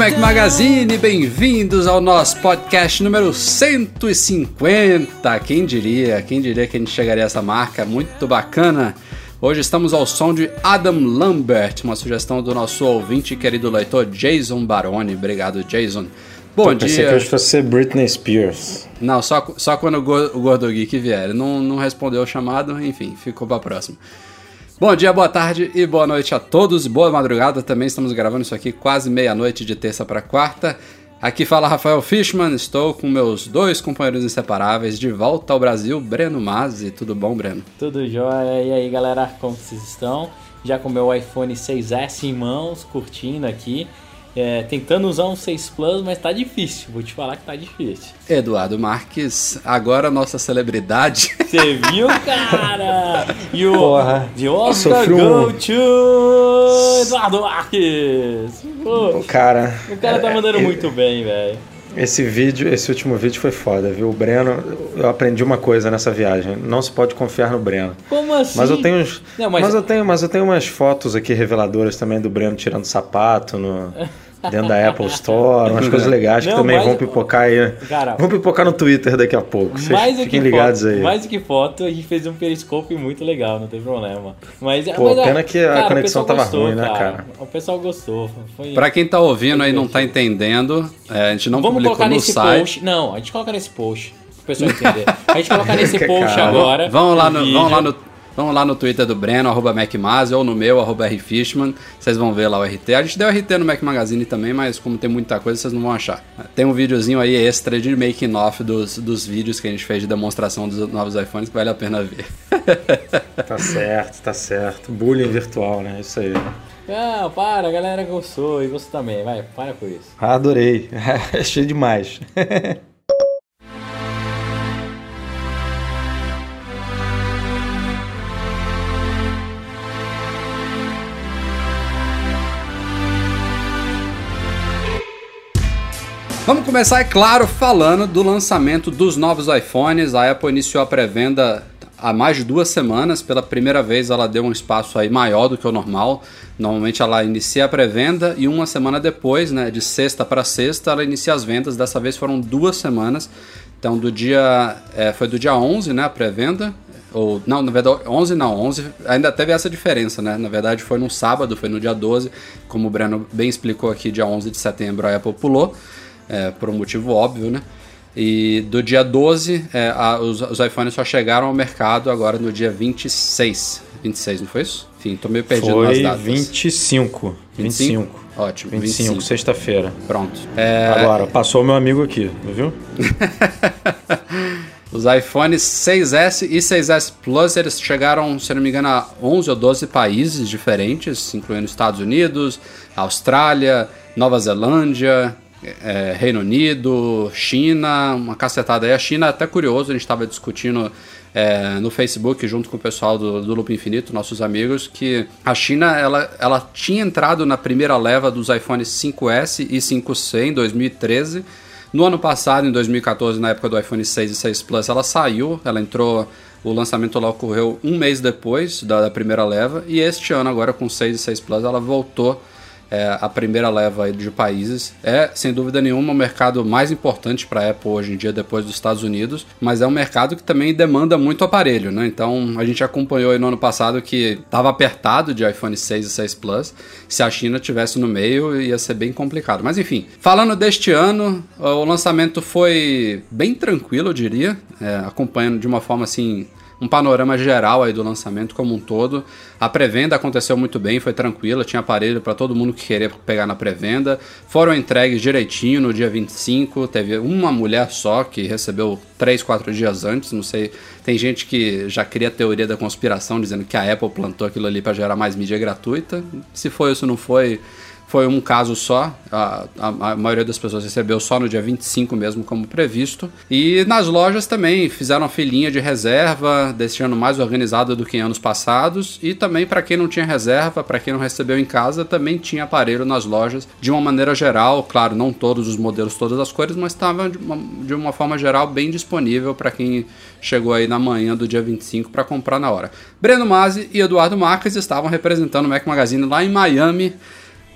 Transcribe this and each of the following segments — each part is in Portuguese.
Mac Magazine, bem-vindos ao nosso podcast número 150. Quem diria, quem diria que a gente chegaria a essa marca muito bacana. Hoje estamos ao som de Adam Lambert, uma sugestão do nosso ouvinte querido leitor Jason Baroni. Obrigado, Jason. Bom Pô, dia. Pensei que hoje fosse ser Britney Spears. Não, só, só quando o, Go- o Gordo Geek vier. Ele Não, não respondeu o chamado, enfim, ficou pra próxima. Bom dia, boa tarde e boa noite a todos. Boa madrugada também. Estamos gravando isso aqui quase meia-noite de terça para quarta. Aqui fala Rafael Fishman. Estou com meus dois companheiros inseparáveis de volta ao Brasil, Breno Mazzi. Tudo bom, Breno? Tudo jóia? E aí galera, como vocês estão? Já com meu iPhone 6S em mãos, curtindo aqui. É, tentando usar um 6 Plus, mas tá difícil. Vou te falar que tá difícil. Eduardo Marques, agora nossa celebridade. Você viu, cara? E o Porra. The Oscar um- go to Eduardo Marques. Pô, O cara. o cara tá mandando é- muito bem, velho. Esse vídeo, esse último vídeo foi foda, viu? O Breno, eu aprendi uma coisa nessa viagem. Não se pode confiar no Breno. Como assim? Mas eu tenho uns, Não, mas- mas... eu tenho, mas eu tenho umas fotos aqui reveladoras também do Breno tirando sapato no dentro da Apple Store, umas coisas legais que Não, também mas- vão pipocar aí. Cara, vão pipocar no Twitter daqui a pouco. Vocês mais do fiquem que ligados foto, aí. Mais do que foto, a gente fez um periscope muito legal, não tem problema. Mas, Pô, mas, pena que a cara, o conexão tava gostou, ruim, né, cara? O pessoal gostou. Foi... Pra quem tá ouvindo aí e não tá entendendo, é, a gente não Vamos publicou colocar no nesse site. post. Não, a gente coloca nesse post. Pro pessoal entender. A gente coloca nesse post cara. agora. Vamos lá, no, vamos, lá no, vamos lá no Twitter do Breno, arroba MacMaz, ou no meu, arroba Rfishman. Vocês vão ver lá o RT. A gente deu RT no Mac Magazine também, mas como tem muita coisa, vocês não vão achar. Tem um videozinho aí extra de making off dos, dos vídeos que a gente fez de demonstração dos novos iPhones que vale a pena ver. Tá certo, tá certo. Bullying virtual, né? Isso aí. Não, para, a galera gostou. E você também, vai, para com isso. Ah, adorei. Achei demais. Vamos começar, é claro, falando do lançamento dos novos iPhones. A Apple iniciou a pré-venda há mais de duas semanas. Pela primeira vez, ela deu um espaço aí maior do que o normal. Normalmente, ela inicia a pré-venda e uma semana depois, né, de sexta para sexta, ela inicia as vendas. Dessa vez foram duas semanas. Então, do dia é, foi do dia 11, né, a pré-venda. Ou, não, na verdade, 11 não, 11 ainda teve essa diferença, né? Na verdade, foi no sábado, foi no dia 12, como o Breno bem explicou aqui, dia 11 de setembro a Apple pulou é, por um motivo óbvio, né? E do dia 12, é, a- os, os iPhones só chegaram ao mercado agora no dia 26. 26, não foi isso? Enfim, tô meio perdido nas Foi datas. 25. 25. Ótimo, 25, 25. sexta-feira. Pronto. É, Agora, passou o meu amigo aqui, viu? os iPhones 6S e 6S Plus, eles chegaram, se não me engano, a 11 ou 12 países diferentes, incluindo Estados Unidos, Austrália, Nova Zelândia, é, Reino Unido, China, uma cacetada aí. A China é até curioso, a gente estava discutindo é, no Facebook junto com o pessoal do, do Loop Infinito, nossos amigos, que a China ela, ela tinha entrado na primeira leva dos iPhones 5S e 5C em 2013. No ano passado, em 2014, na época do iPhone 6 e 6 Plus, ela saiu, ela entrou. O lançamento lá ocorreu um mês depois da, primeira leva, e este ano, agora com 6 e 6 Plus, ela voltou é, a primeira leva de países. É, sem dúvida nenhuma, o mercado mais importante para a Apple hoje em dia, depois dos Estados Unidos, mas é um mercado que também demanda muito aparelho, né? Então a gente acompanhou no ano passado que estava apertado de iPhone 6 e 6 Plus. Se a China tivesse no meio, ia ser bem complicado. Mas enfim, falando deste ano, o lançamento foi bem tranquilo, eu diria, é, acompanhando de uma forma assim um panorama geral aí do lançamento como um todo. A pré-venda aconteceu muito bem, foi tranquila, tinha aparelho para todo mundo que queria pegar na pré-venda. Foram entregues direitinho no dia 25, teve uma mulher só que recebeu 3, 4 dias antes, não sei. Tem gente que já cria teoria da conspiração dizendo que a Apple plantou aquilo ali para gerar mais mídia gratuita. Se foi ou se não foi, foi um caso só, a, a, a, maioria das pessoas recebeu só no dia 25 mesmo, como previsto. E nas lojas também fizeram filinha de reserva, desse ano mais organizada do que em anos passados. E também para quem não tinha reserva, para quem não recebeu em casa, também tinha aparelho nas lojas de uma maneira geral. Claro, não todos os modelos, todas as cores, mas estava de, de uma, forma geral bem disponível para quem chegou aí na manhã do dia 25 para comprar na hora. Breno Masi e Eduardo Marques estavam representando o Mac Magazine lá em Miami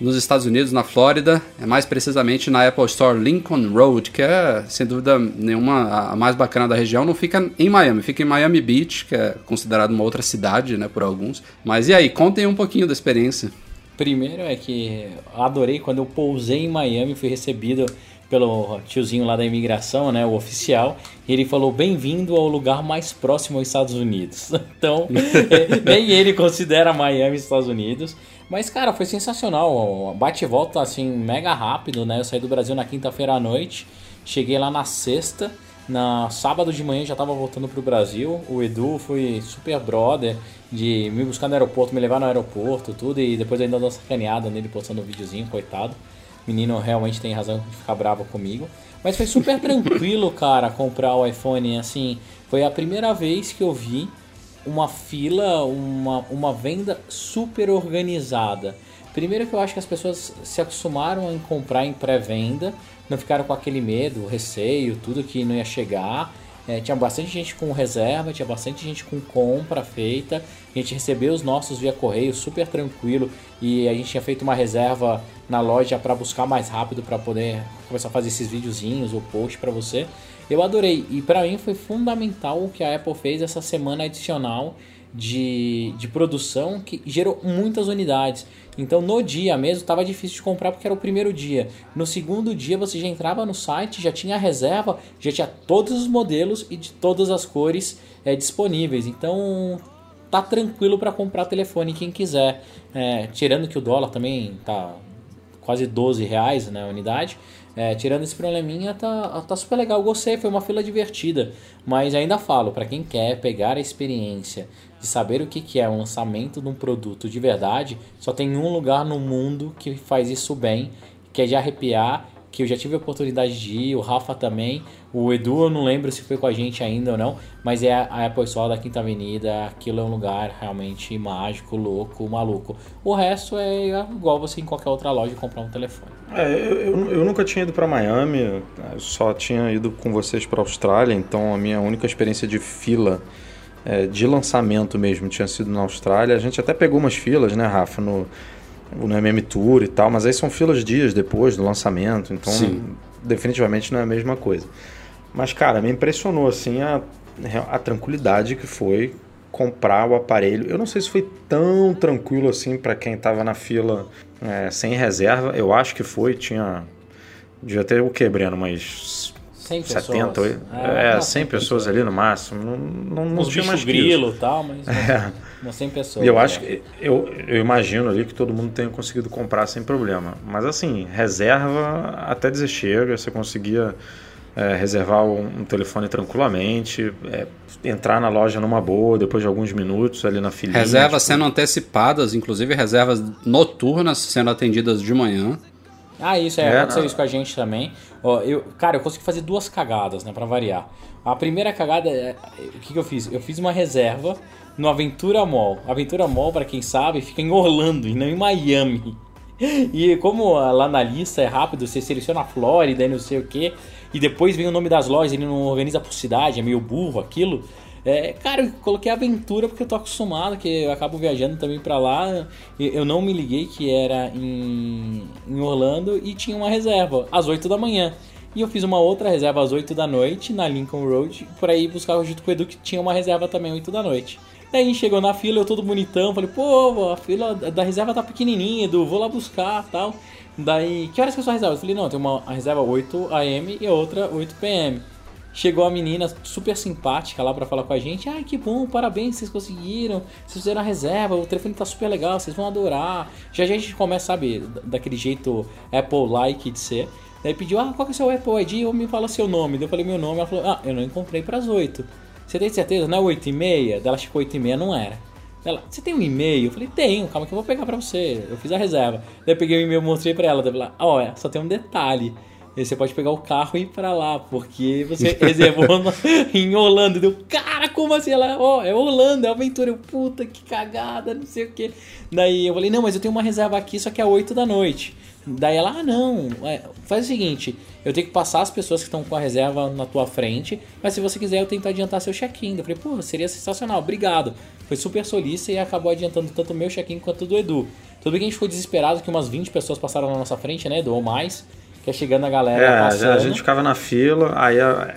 nos Estados Unidos, na Flórida, é mais precisamente na Apple Store Lincoln Road, que é, sem dúvida nenhuma, a mais bacana da região. Não fica em Miami, fica em Miami Beach, que é considerado uma outra cidade, né, por alguns. Mas e aí, contem um pouquinho da experiência. Primeiro é que adorei quando eu pousei em Miami, fui recebido pelo tiozinho lá da imigração, né, o oficial, e ele falou: "Bem-vindo ao lugar mais próximo aos Estados Unidos". Então, nem ele considera Miami Estados Unidos. Mas, cara, foi sensacional. Bate e volta, assim, mega rápido, né? Eu saí do Brasil na quinta-feira à noite, cheguei lá na sexta. Na sábado de manhã já tava voltando pro Brasil. O Edu foi super brother de me buscar no aeroporto, me levar no aeroporto, tudo. E depois ainda dou uma sacaneada nele postando um videozinho, coitado. O menino realmente tem razão de ficar bravo comigo. Mas foi super tranquilo, cara, comprar o iPhone. Assim, foi a primeira vez que eu vi uma fila, uma, uma venda super organizada. Primeiro que eu acho que as pessoas se acostumaram a comprar em pré-venda, não ficaram com aquele medo, receio, tudo que não ia chegar. É, tinha bastante gente com reserva, tinha bastante gente com compra feita. A gente recebeu os nossos via correio super tranquilo e a gente tinha feito uma reserva na loja para buscar mais rápido para poder começar a fazer esses videozinhos ou post para você. Eu adorei e para mim foi fundamental o que a Apple fez essa semana adicional de, de produção que gerou muitas unidades. Então no dia mesmo estava difícil de comprar porque era o primeiro dia. No segundo dia você já entrava no site, já tinha reserva, já tinha todos os modelos e de todas as cores é, disponíveis. Então tá tranquilo para comprar telefone quem quiser. É, tirando que o dólar também tá quase 12 reais na né, unidade. É, tirando esse probleminha, tá, tá super legal. Gostei, foi uma fila divertida. Mas ainda falo, para quem quer pegar a experiência de saber o que, que é o lançamento de um produto de verdade, só tem um lugar no mundo que faz isso bem, que é de arrepiar que eu já tive a oportunidade de ir, o Rafa também, o Edu eu não lembro se foi com a gente ainda ou não, mas é a Apple Store da Quinta Avenida, aquilo é um lugar realmente mágico, louco, maluco. O resto é igual você em qualquer outra loja comprar um telefone. É, eu, eu, eu nunca tinha ido para Miami, só tinha ido com vocês para Austrália, então a minha única experiência de fila é, de lançamento mesmo tinha sido na Austrália. A gente até pegou umas filas, né, Rafa, no no MM Tour e tal, mas aí são filas dias depois do lançamento, então Sim. definitivamente não é a mesma coisa. Mas, cara, me impressionou assim a, a tranquilidade que foi comprar o aparelho. Eu não sei se foi tão tranquilo assim para quem estava na fila é, sem reserva. Eu acho que foi, tinha. Devia ter o que, Breno? Mas 100 70, pessoas. É, é 100 pessoas ali no máximo. Não, não, não tinha mais grilo e tal, mas é. umas 100 pessoas. E eu é. acho que eu, eu imagino ali que todo mundo tenha conseguido comprar sem problema. Mas assim, reserva até dizer chega, você conseguia é, reservar um, um, telefone tranquilamente, é, entrar na loja numa boa, depois de alguns minutos ali na fila. Reservas tipo... sendo antecipadas, inclusive reservas noturnas sendo atendidas de manhã. Ah, isso é, é aconteceu não. isso com a gente também. Ó, eu, cara, eu consegui fazer duas cagadas, né, para variar. A primeira cagada, é, o que, que eu fiz? Eu fiz uma reserva no Aventura Mall. Aventura Mall, para quem sabe, fica em Orlando e não em Miami. E como lá na lista é rápido, você seleciona a Flórida e não sei o que, e depois vem o nome das lojas, ele não organiza por cidade, é meio burro aquilo. É, cara, eu coloquei aventura porque eu tô acostumado, que eu acabo viajando também para lá. Eu não me liguei que era em, em Orlando e tinha uma reserva às 8 da manhã. E eu fiz uma outra reserva às 8 da noite na Lincoln Road, por aí buscar junto com o Edu que tinha uma reserva também às 8 da noite. Daí chegou na fila, eu todo bonitão, falei, pô, a fila da reserva tá pequenininha, Edu, vou lá buscar tal. Daí, que horas que é a sua reserva? Eu falei, não, tem uma reserva 8 AM e outra 8 PM. Chegou a menina super simpática lá para falar com a gente. Ai, que bom, parabéns, vocês conseguiram. Vocês fizeram a reserva, o telefone tá super legal, vocês vão adorar. Já a gente começa, sabe, daquele jeito Apple-like de ser. Daí pediu, ah, qual que é o seu Apple ID? Ou me fala seu nome. Daí eu falei meu nome. Ela falou, ah, eu não encontrei pras 8. Você tem certeza? Não é 8 e meia? Daí ela chegou 8 e meia, não era. Ela, você tem um e-mail? Eu falei, tenho, calma que eu vou pegar pra você. Eu fiz a reserva. Daí eu peguei o e-mail mostrei pra ela. Daí ela, oh, só tem um detalhe. E você pode pegar o carro e ir pra lá, porque você reservou em Holanda. Deu, cara, como assim? Ela, ó, oh, é Holanda, é aventura. Eu, puta, que cagada, não sei o que. Daí eu falei, não, mas eu tenho uma reserva aqui, só que é 8 da noite. Daí ela, ah, não, é, faz o seguinte, eu tenho que passar as pessoas que estão com a reserva na tua frente, mas se você quiser eu tento adiantar seu check-in. Eu falei, pô, seria sensacional, obrigado. Foi super solícita e acabou adiantando tanto o meu check-in quanto o do Edu. Tudo bem que a gente ficou desesperado que umas 20 pessoas passaram na nossa frente, né, Edu, ou mais que é chegando a galera é, passando. a gente ficava na fila, aí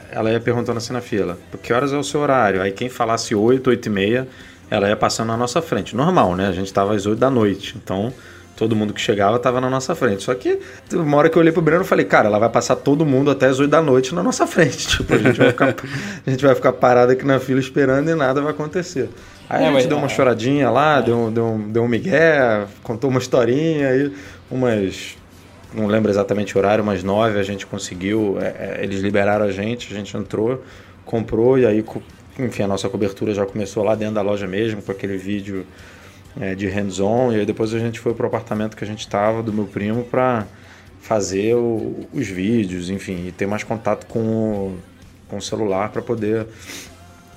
ela ia perguntando assim na fila, que horas é o seu horário? Aí quem falasse 8, 8 e meia, ela ia passando na nossa frente. Normal, né? A gente tava às 8 da noite, então todo mundo que chegava tava na nossa frente. Só que uma hora que eu olhei pro Breno, eu falei, cara, ela vai passar todo mundo até as 8 da noite na nossa frente. Tipo, a gente vai ficar, a gente vai ficar parado aqui na fila esperando e nada vai acontecer. Aí é, a gente deu uma é. choradinha lá, é. deu, deu, deu um migué, contou uma historinha aí, umas não lembro exatamente o horário, mas nove a gente conseguiu, é, é, eles liberaram a gente, a gente entrou, comprou e aí, enfim, a nossa cobertura já começou lá dentro da loja mesmo, com aquele vídeo é, de hands-on, e aí depois a gente foi pro apartamento que a gente estava do meu primo para fazer o, os vídeos, enfim, e ter mais contato com o, com o celular para poder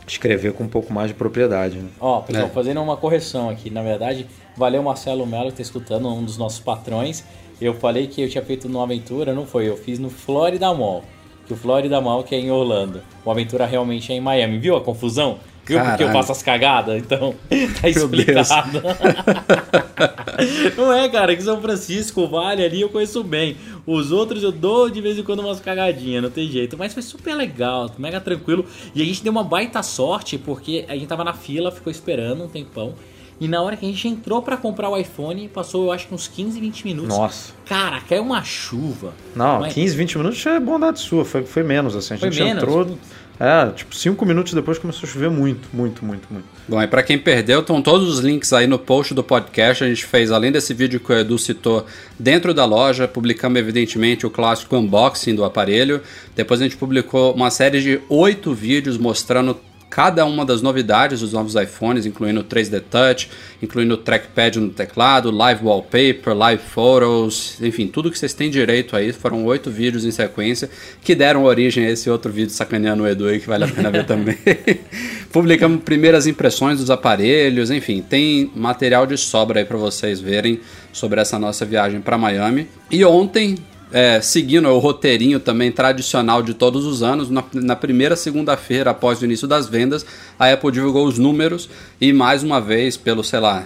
escrever com um pouco mais de propriedade. Né? Ó, pessoal, é. fazendo uma correção aqui, na verdade, valeu Marcelo Melo que está escutando, um dos nossos patrões. Eu falei que eu tinha feito no Aventura, não foi? Eu fiz no Florida Mall. Que o Florida Mall que é em Orlando. O Aventura realmente é em Miami. Viu a confusão? Viu Caralho. porque eu faço as cagadas? Então, tá explicado. não é, cara, que São Francisco, Vale ali eu conheço bem. Os outros eu dou de vez em quando umas cagadinhas, não tem jeito. Mas foi super legal, mega tranquilo. E a gente deu uma baita sorte, porque a gente tava na fila, ficou esperando um tempão. E na hora que a gente entrou para comprar o iPhone, passou eu acho que uns 15, 20 minutos. Nossa. Cara, caiu uma chuva. Não, mas... 15, 20 minutos já é bondade sua, foi, foi menos assim. A gente foi menos, entrou. É, tipo, 5 minutos depois começou a chover muito, muito, muito, muito. Bom, e para quem perdeu, estão todos os links aí no post do podcast. A gente fez, além desse vídeo que o Edu citou, dentro da loja, publicamos evidentemente o clássico unboxing do aparelho. Depois a gente publicou uma série de oito vídeos mostrando cada uma das novidades dos novos iPhones, incluindo o 3D Touch, incluindo o trackpad no teclado, Live Wallpaper, Live Photos, enfim, tudo que vocês têm direito aí. Foram oito vídeos em sequência que deram origem a esse outro vídeo sacaneando o Edu aí, que vale a pena ver também. Publicamos primeiras impressões dos aparelhos, enfim, tem material de sobra aí para vocês verem sobre essa nossa viagem para Miami. E ontem, é, seguindo o roteirinho também tradicional de todos os anos, na, na primeira segunda-feira após o início das vendas, a Apple divulgou os números e mais uma vez, pelo sei lá,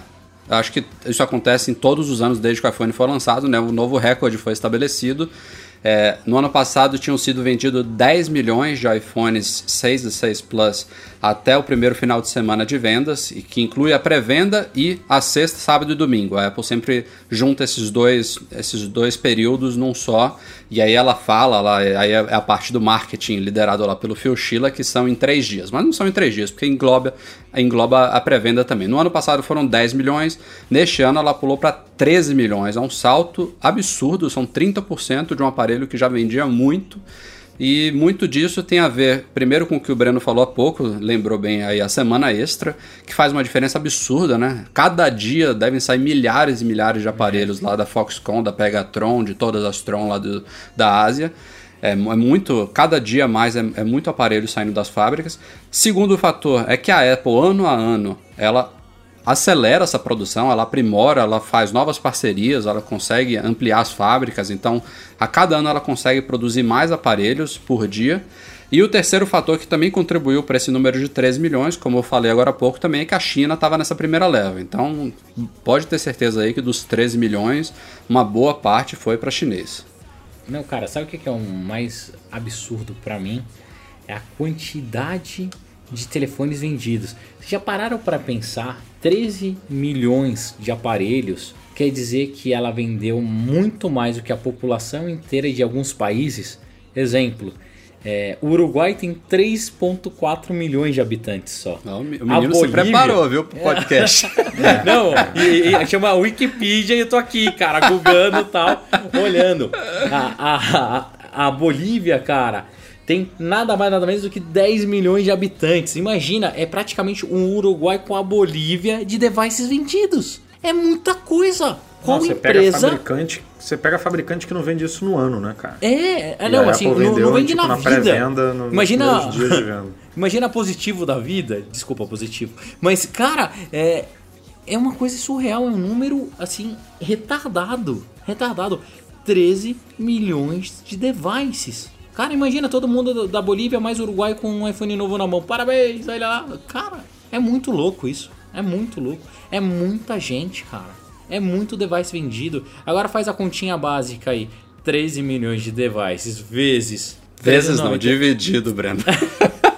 acho que isso acontece em todos os anos desde que o iPhone foi lançado, né? O novo recorde foi estabelecido é, no ano passado tinham sido vendidos 10 milhões de iPhones 6 e 6 Plus até o primeiro final de semana de vendas, e que inclui a pré-venda e a sexta, sábado e domingo. A Apple sempre junta esses dois, esses dois períodos num só, e aí ela fala, lá, aí é a parte do marketing liderado lá pelo Phil Schiller, que são em três dias. Mas não são em três dias, porque engloba, engloba a pré-venda também. No ano passado foram 10 milhões, neste ano ela pulou para 13 milhões. É um salto absurdo, são 30% de um aparelho que já vendia muito. E muito disso tem a ver, primeiro, com o que o Breno falou há pouco, lembrou bem aí a semana extra, que faz uma diferença absurda, né? Cada dia devem sair milhares e milhares de aparelhos lá da Foxconn, da Pegatron, de todas as Tron lá do, da Ásia. É, é, muito, cada dia mais é, é muito aparelho saindo das fábricas. Segundo fator é que a Apple, ano a ano, ela acelera essa produção, ela aprimora, ela faz novas parcerias, ela consegue ampliar as fábricas, então a cada ano ela consegue produzir mais aparelhos por dia. E o terceiro fator que também contribuiu para esse número de 13 milhões, como eu falei agora há pouco, também é que a China estava nessa primeira leva. Então pode ter certeza aí que dos 13 milhões, uma boa parte foi para chinês. Não, cara, sabe o que é o mais absurdo para mim? É a quantidade de telefones vendidos. Vocês já pararam para pensar? 13 milhões de aparelhos quer dizer que ela vendeu muito mais do que a população inteira de alguns países. Exemplo, É, o Uruguai tem 3,4 milhões de habitantes só. Não, o menino A se Bolívia- preparou, viu, pro podcast. Não, e, e chama Wikipedia e eu tô aqui, cara, googando e tal, olhando. A, a, a Bolívia, cara, tem nada mais nada menos do que 10 milhões de habitantes. Imagina, é praticamente um Uruguai com a Bolívia de devices vendidos. É muita coisa. Qual Não, você pega empresa? fabricante, você pega fabricante que não vende isso no ano, né, cara? É, é E não, assim, Apple não, vendeu, não vende tipo, na, na vida. no- Imagina, imagina positivo da vida. Desculpa, positivo. Mas, cara, é, é uma coisa surreal. É um número, assim, retardado. Retardado. 13 milhões de devices. Cara, imagina todo mundo da Bolívia mais Uruguai com um iPhone novo na mão. Parabéns, olha lá. Cara, é muito louco isso. É muito louco. É muita gente, cara. É muito device vendido. Agora faz a continha básica aí. 13 milhões de devices vezes. Vezes não, 390. dividido, Breno.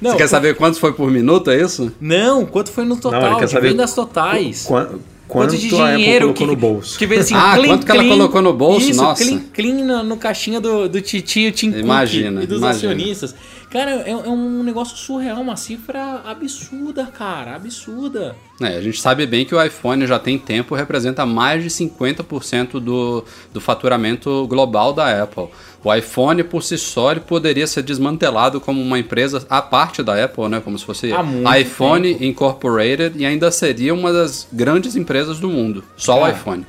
Não, Você quer saber quantos foi por minuto, é isso? Não, quanto foi no total? Não, de saber vendas totais. Quan- Quanto Quanto, de a Apple dinheiro colocou que, no bolso? que assim, Ah, clean, quanto que ela clean. colocou no bolso? Isso, Nossa. clean, clean na- no caixinha do, do titio Tim Cook Imagina, e dos imagina. acionistas. Cara, é, é um negócio surreal, uma cifra absurda, cara, absurda. É, a gente sabe bem que o iPhone já tem tempo, representa mais de 50% do, do faturamento global da Apple. O iPhone, por si só, poderia ser desmantelado como uma empresa à parte da Apple, né? Como se fosse iPhone tempo. Incorporated e ainda seria uma das grandes empresas do mundo. Só o iPhone.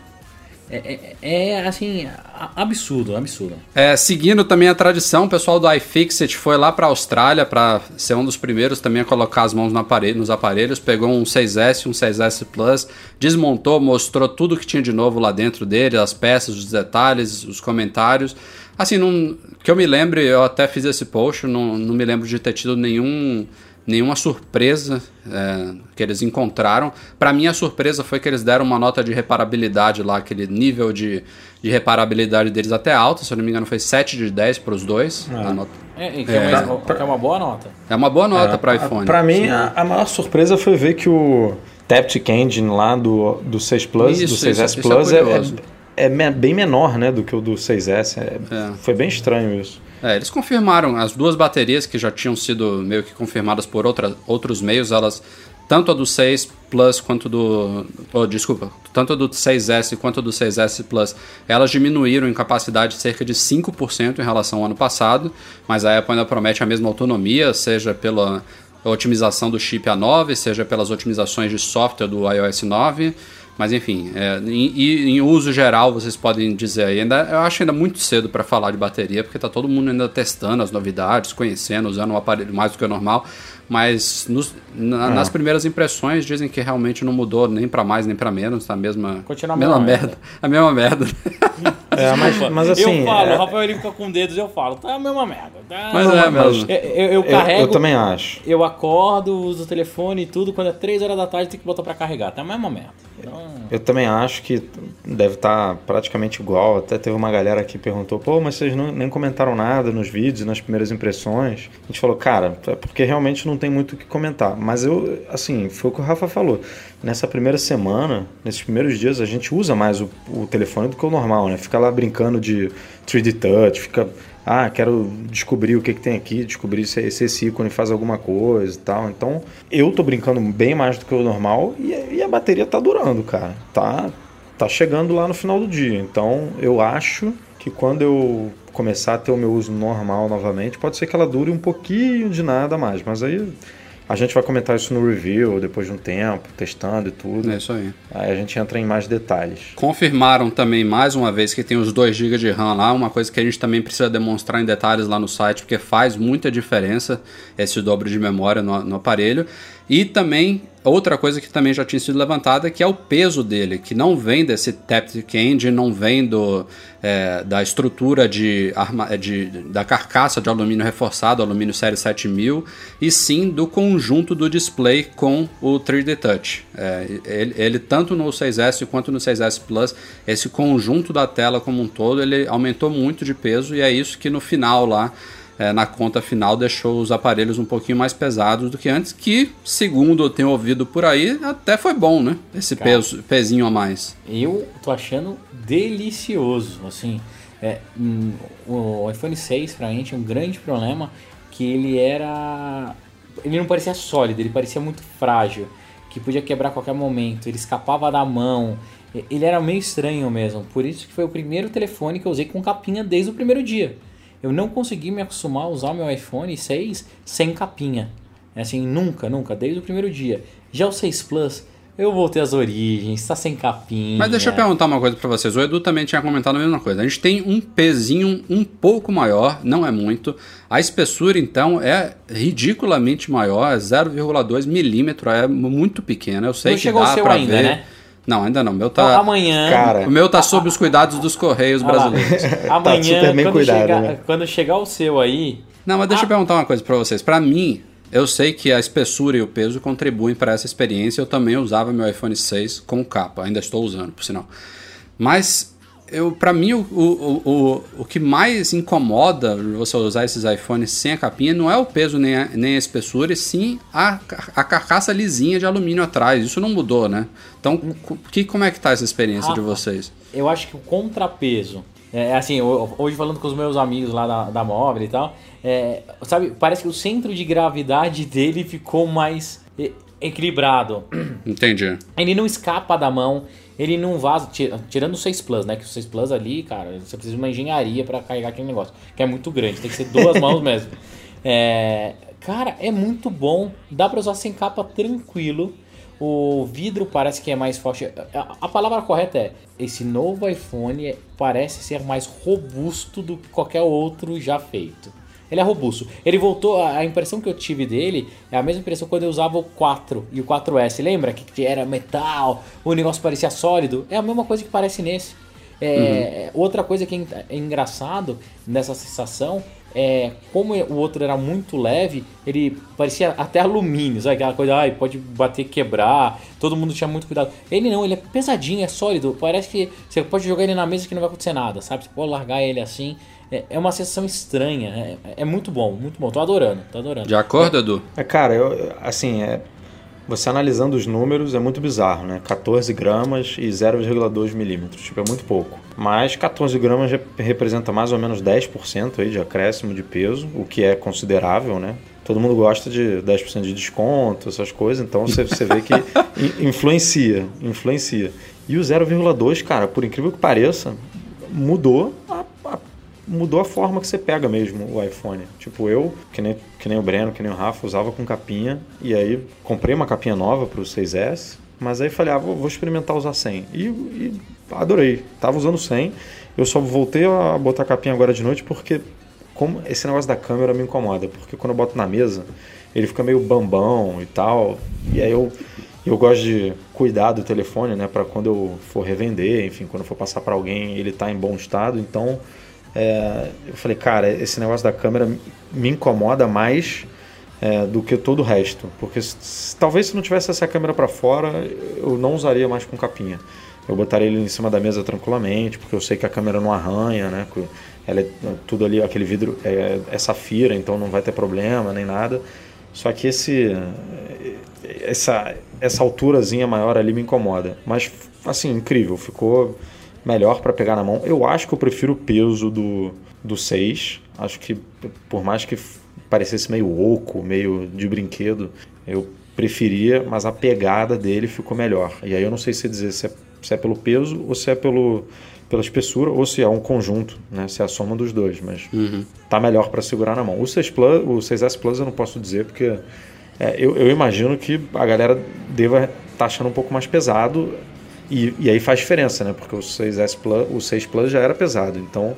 É, é- é, assim, a- absurdo, absurdo. É, seguindo também a tradição, o pessoal do iFixit foi lá para a Austrália para ser um dos primeiros também a colocar as mãos no aparelho- nos aparelhos. Pegou um 6S, um 6S Plus, desmontou, mostrou tudo que tinha de novo lá dentro dele, as peças, os detalhes, os comentários. Assim, não, que eu me lembre, eu até fiz esse post, não, não me lembro de ter tido nenhum nenhuma surpresa é, que eles encontraram. Para mim, a surpresa foi que eles deram uma nota de reparabilidade lá, aquele nível de, de reparabilidade deles até alta, se eu não me engano, foi 7 de 10 para os dois. a nota. É, é, é, uma, é uma boa nota. É uma boa nota para iPhone. Pra mim, a, a maior surpresa foi ver que o Taptic Engine lá do, do 6 Plus, Isso, do 6S isso- isso é Plus, é, curioso. É- bem menor né, do que o do 6S. É- É. Foi bem estranho isso. É, eles confirmaram as duas baterias que já tinham sido meio que confirmadas por outra, outros meios, elas tanto a do 6 Plus quanto do, oh, desculpa, tanto a do 6S quanto a do 6S Plus, elas diminuíram em capacidade cerca de 5% em relação ao ano passado, mas a Apple ainda promete a mesma autonomia, seja pela otimização do chip A9, seja pelas otimizações de software do iOS 9. Mas enfim, é, em, em uso geral vocês podem dizer aí, ainda, eu acho ainda muito cedo para falar de bateria, porque tá todo mundo ainda testando as novidades, conhecendo, usando o aparelho mais do que o normal, mas nos- na- nas primeiras impressões dizem que realmente não mudou nem para mais nem para menos, tá a mesma, Continua a mesma mesma merda, a mesma merda. É, mas, mas assim. eu falo, é- o Rafael ele fica com dedos, eu falo, tá a mesma merda. Tá Mas é mesmo. Eu, eu, eu eu, carrego, eu também acho. eu acordo, uso o telefone e tudo, quando é 3 horas da tarde tem que botar pra carregar, tá a mesma merda. Então, Eu também acho que deve estar praticamente igual. Até teve uma galera que perguntou: pô, mas vocês não, nem comentaram nada nos vídeos, nas primeiras impressões. A gente falou: cara, é porque realmente não tem muito o que comentar. Mas eu, assim, foi o que o Rafa falou. Nessa primeira semana, nesses primeiros dias, a gente usa mais o, o telefone do que o normal, né? Fica lá brincando de 3D Touch, fica. Ah, quero descobrir o que, que tem aqui, descobrir se, se esse ícone faz alguma coisa e tal. Então, eu tô brincando bem mais do que o normal e, e a bateria tá durando, cara. Tá, tá chegando lá no final do dia. Então, eu acho que quando eu começar a ter o meu uso normal novamente, pode ser que ela dure um pouquinho de nada mais. Mas aí a gente vai comentar isso no review depois de um tempo, testando e tudo. É isso aí. Aí a gente entra em mais detalhes. Confirmaram também mais uma vez que tem os 2 GB de RAM lá, uma coisa que a gente também precisa demonstrar em detalhes lá no site, porque faz muita diferença esse dobro de memória no, no aparelho. E também outra coisa que também já tinha sido levantada, que é o peso dele, que não vem desse Taptic Engine, não vem do, é, da estrutura de, arma, de, da carcaça de alumínio reforçado, alumínio série 7000, e sim do conjunto do display com o 3D Touch. É, ele, ele, tanto no 6S quanto no 6S Plus, esse conjunto da tela como um todo, ele aumentou muito de peso e é isso que no final lá é, na conta final deixou os aparelhos um pouquinho mais pesados do que antes, que, segundo eu tenho ouvido por aí, até foi bom, né? Esse Cara. peso, pezinho a mais. eu tô achando delicioso, assim. É, hum, o iPhone 6 pra mim tinha um grande problema que ele era. Ele não parecia sólido, ele parecia muito frágil, que podia quebrar a qualquer momento, ele escapava da mão. Ele era meio estranho mesmo, por isso que foi o primeiro telefone que eu usei com capinha desde o primeiro dia. Eu não consegui me acostumar a usar o meu iPhone 6 sem capinha. Assim, nunca, nunca, desde o primeiro dia. Já o 6 Plus, eu voltei às origens, tá sem capinha. Mas deixa eu perguntar uma coisa para vocês. O Edu também tinha comentado a mesma coisa. A gente tem um pezinho um pouco maior, não é muito. A espessura, então, é ridiculamente maior, é 0,2 milímetro, é muito pequena. Eu sei não que chegou dá seu ainda, ver. né? Não, ainda não. O meu Então, tá. amanhã. Cara, O meu tá sob os cuidados dos Correios Ah brasileiros. Amanhã, super bem quando, cuidado, chegar, né? quando chegar o seu aí, Não, mas deixa Ah. eu perguntar uma coisa pra vocês. Pra mim, eu sei que a espessura e o peso contribuem para essa experiência. Eu também usava meu iPhone 6 com capa, ainda estou usando, por sinal. Mas eu, para mim, o, o, o, o que mais incomoda você usar esses iPhones sem a capinha não é o peso nem a, nem a espessura, e sim a, a carcaça lisinha de alumínio atrás. Isso não mudou, né? Então, co- que, como é que tá essa experiência de Rafa, vocês? eu acho que o contrapeso. É assim, ho- hoje falando com os meus amigos lá da, da móvel e tal, é, sabe, parece que o centro de gravidade dele ficou mais e- equilibrado. Entendi. Ele não escapa da mão, ele não vaza, ti- tirando o 6 Plus, né? Que o 6 Plus ali, cara, você precisa de uma engenharia pra carregar aquele negócio, que é muito grande, tem que ser duas mãos mesmo. É, cara, é muito bom, dá pra usar sem capa tranquilo. O vidro parece que é mais forte. A, a palavra correta é: esse novo iPhone é- parece ser mais robusto do que qualquer outro já feito. Ele é robusto. Ele voltou. A a impressão que eu tive dele é a mesma impressão quando eu usava o 4 e o 4S. Lembra que era metal, o negócio parecia sólido? É a mesma coisa que parece nesse. É, Outra coisa que é é engraçado nessa sensação é como o outro era muito leve, ele parecia até alumínio, sabe? Aquela coisa, ai, pode bater, quebrar, todo mundo tinha muito cuidado. Ele não, ele é pesadinho, é sólido, parece que você pode jogar ele na mesa que não vai acontecer nada, sabe? Você pode largar ele assim. É, é uma sensação estranha, é, é muito bom, muito bom. Tô adorando, tô adorando. De acordo, Edu? É, cara, eu, assim, é, você analisando os números é muito bizarro, né? 14 gramas e 0,2 milímetros, tipo, é muito pouco. Mas 14 gramas rep- representa mais ou menos 10% aí de acréscimo de peso, o que é considerável, né? Todo mundo gosta de 10% de desconto, essas coisas, então você, você vê que in- influencia, influencia. E o 0,2, cara, por incrível que pareça, mudou a, a- mudou a forma que você pega mesmo o iPhone. Tipo, eu, que nem, que nem o Breno, que nem o Rafa, usava com capinha. E aí comprei uma capinha nova pro 6S. Mas aí falei, ah, vou, vou experimentar usar 100. E, e adorei. Tava usando 100. Eu só voltei a botar capinha agora de noite porque como esse negócio da câmera me incomoda. Porque quando eu boto na mesa, ele fica meio bambão e tal. E aí eu, eu gosto de cuidar do telefone, né? Para quando eu for revender, enfim, quando eu for passar para alguém, ele tá em bom estado. Então, é, eu falei, cara, esse negócio da câmera me incomoda mais é, do que todo o resto. Porque se- talvez se não tivesse essa câmera para fora, eu não usaria mais com capinha. Eu botaria ele em cima da mesa tranquilamente, porque eu sei que a câmera não arranha, né? Ela é tudo ali, aquele vidro é, é safira, então não vai ter problema nem nada. Só que esse essa essa alturazinha maior ali me incomoda. Mas assim, incrível, ficou melhor para pegar na mão. Eu acho que eu prefiro o peso do do 6. Acho que por mais que parecesse meio oco, meio de brinquedo, eu preferia, mas a pegada dele ficou melhor. E aí eu não sei se dizer se é, se é pelo peso ou se é pelo pela espessura ou se é um conjunto, né? Se é a soma dos dois, mas tá melhor para segurar na mão. O 6 Plus, o 6S Plus eu não posso dizer porque é, eu, eu imagino que a galera deva estar tá achando um pouco mais pesado e, e aí faz diferença, né? Porque o 6S Plus, o 6 Plus já era pesado, então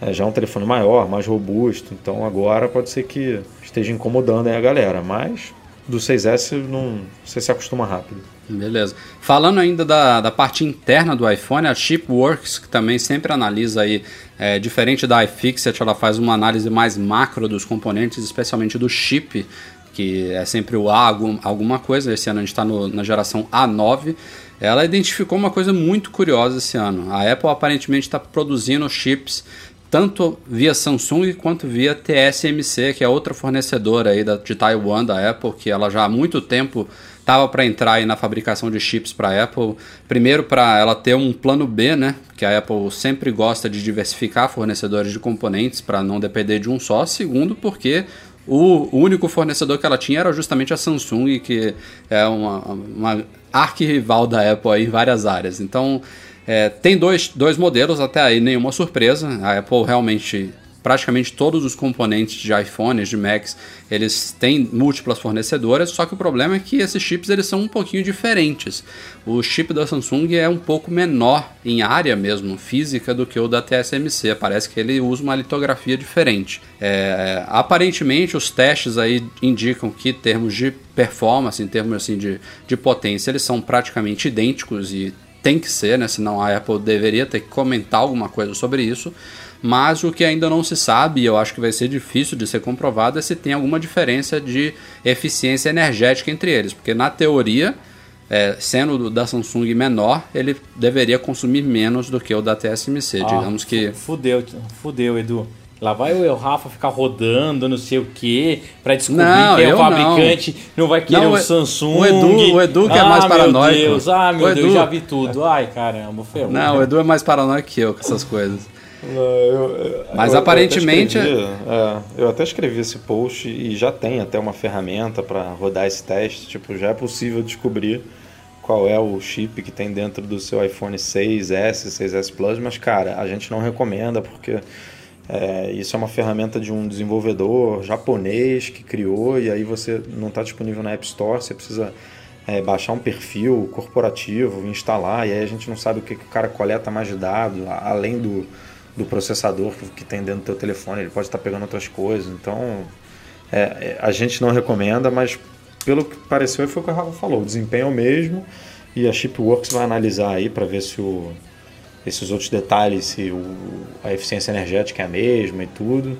é, já é um telefone maior, mais robusto, então agora pode ser que esteja incomodando a galera, mas do 6S não, você se acostuma rápido. Beleza. Falando ainda da, da parte interna do iPhone, a Chipworks, que também sempre analisa aí, é, diferente da iFixit, ela faz uma análise mais macro dos componentes, especialmente do chip, que é sempre o A algum- alguma coisa. Esse ano a gente está na geração A9. Ela identificou uma coisa muito curiosa esse ano. A Apple aparentemente está produzindo chips tanto via Samsung quanto via TSMC, que é outra fornecedora aí da, de Taiwan da Apple, que ela já há muito tempo estava para entrar na fabricação de chips para a Apple. Primeiro para ela ter um plano B, né? Que a Apple sempre gosta de diversificar fornecedores de componentes para não depender de um só. Segundo, porque o único fornecedor que ela tinha era justamente a Samsung, que é uma, uma arquirrival da Apple em várias áreas. Então, é, tem dois, dois modelos, até aí nenhuma surpresa. A Apple realmente praticamente todos os componentes de iPhones, de Macs, eles têm múltiplas fornecedoras, só que o problema é que esses chips eles são um pouquinho diferentes. O chip da Samsung é um pouco menor em área mesmo, física, do que o da TSMC. Parece que ele usa uma litografia diferente. É, aparentemente, os testes aí indicam que, em termos de performance, em termos assim, de, de potência, eles são praticamente idênticos e tem que ser, né? Senão a Apple deveria ter que comentar alguma coisa sobre isso. Mas o que ainda não se sabe, e eu acho que vai ser difícil de ser comprovado, é se tem alguma diferença de eficiência energética entre eles. Porque na teoria, é, sendo o da Samsung menor, ele deveria consumir menos do que o da TSMC. Ah, digamos que. Fudeu, fudeu, Edu. Lá vai o Rafa ficar rodando, não sei o que, para descobrir não, quem é o fabricante, não, não vai querer não, o Samsung. O Edu, o Edu que é ah, é mais paranoico. Meu Deus, ah, meu o Deus, Edu... já vi tudo. Ai, caramba, foi Não, o Edu é mais paranoico que eu com essas coisas. Eu, eu, Mas eu, aparentemente. Escrevi, é, eu até escrevi esse post e já tem até uma ferramenta para rodar esse teste. Tipo, já é possível descobrir qual é o chip que tem dentro do seu iPhone 6S, 6S Plus, mas cara, a gente não recomenda porque é, isso é uma ferramenta de um desenvolvedor japonês que criou e aí você não está disponível na App Store, você precisa é, baixar um perfil corporativo, instalar, e aí a gente não sabe o que, que o cara coleta mais de dados, além do, do processador que, que tem dentro do teu telefone, ele pode estar tá pegando outras coisas. Então, é, é, a gente não recomenda, mas pelo que pareceu foi o que o Rafa falou, o desempenho é o mesmo e a Chipworks vai analisar aí para ver se o esses outros detalhes, se o, a eficiência energética é a mesma e tudo.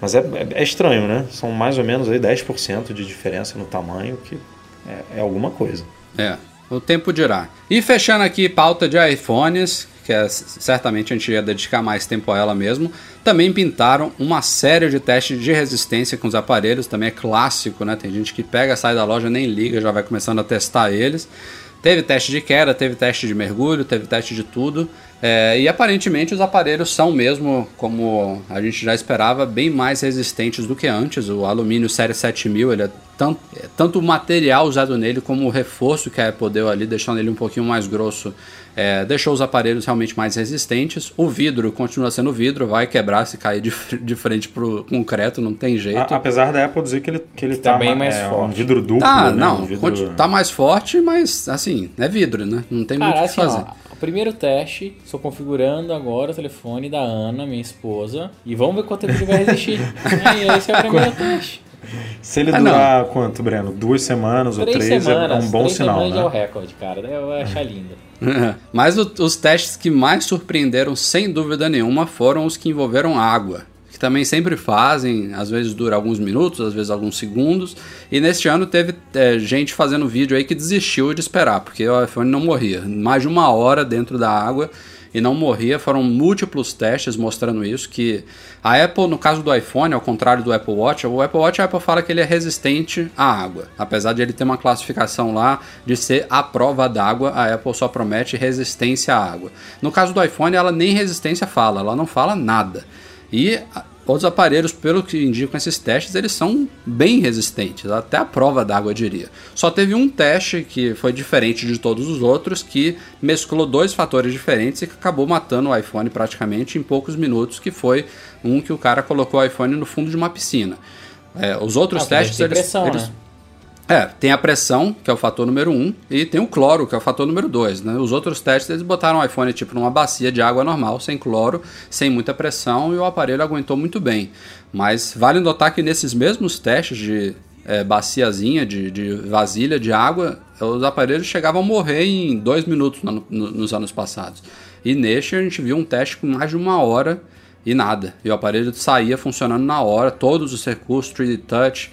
Mas é, é, é estranho, né? São mais ou menos aí 10% de diferença no tamanho, que é, é alguma coisa. É, o tempo dirá. E fechando aqui pauta de iPhones, que é, certamente a gente ia dedicar mais tempo a ela mesmo, também pintaram uma série de testes de resistência com os aparelhos, também é clássico, né? Tem gente que pega, sai da loja, nem liga, já vai começando a testar eles. Teve teste de queda, teve teste de mergulho, teve teste de tudo. É, e aparentemente os aparelhos são mesmo, como a gente já esperava, bem mais resistentes do que antes. O alumínio Série 7000, ele é tanto, é tanto o material usado nele como o reforço que a Apple deu ali, deixando ele um pouquinho mais grosso, é, deixou os aparelhos realmente mais resistentes. O vidro continua sendo vidro, vai quebrar se cair de, de frente pro concreto, não tem jeito. A, apesar da Apple dizer que ele, que ele tá, tá bem mais é, forte. Um vidro duplo. Tá, né? não, um vidro... tá mais forte, mas assim, é vidro, né? Não tem Cara, muito o assim, que fazer. Ó, o primeiro teste, estou configurando agora o telefone da Ana, minha esposa, e vamos ver quanto tempo ele vai resistir. é, esse é o primeiro teste. Se ele ah, durar não. quanto, Breno? Duas semanas três ou três semanas, é um bom três sinal, semanas né? é o recorde, cara. Eu vou achar lindo. Mas o, os testes que mais surpreenderam, sem dúvida nenhuma, foram os que envolveram água. Que também sempre fazem, às vezes dura alguns minutos, às vezes alguns segundos. E neste ano teve é, gente fazendo vídeo aí que desistiu de esperar, porque o iPhone não morria. Mais de uma hora dentro da água e não morria. Foram múltiplos testes mostrando isso, que a Apple, no caso do iPhone, ao contrário do Apple Watch, o Apple Watch a Apple fala que ele é resistente à água. Apesar de ele ter uma classificação lá de ser a prova d'água, a Apple só promete resistência à água. No caso do iPhone, ela nem resistência fala, ela não fala nada. E Outros aparelhos, pelo que indicam esses testes, eles são bem resistentes, até a prova d'água diria. Só teve um teste que foi diferente de todos os outros, que mesclou dois fatores diferentes e que acabou matando o iPhone praticamente em poucos minutos, que foi um que o cara colocou o iPhone no fundo de uma piscina. É, os outros ah, testes, eles, pressão, eles, né? É, tem a pressão, que é o fator número 1, um, e tem o cloro, que é o fator número 2. Né? Os outros testes, eles botaram o iPhone tipo numa bacia de água normal, sem cloro, sem muita pressão, e o aparelho aguentou muito bem. Mas vale notar que nesses mesmos testes de é, baciazinha, de, de, vasilha de água, os aparelhos chegavam a morrer em dois minutos no, no, nos anos passados. E neste a gente viu um teste com mais de uma hora e nada. E o aparelho saía funcionando na hora, todos os recursos, 3D Touch...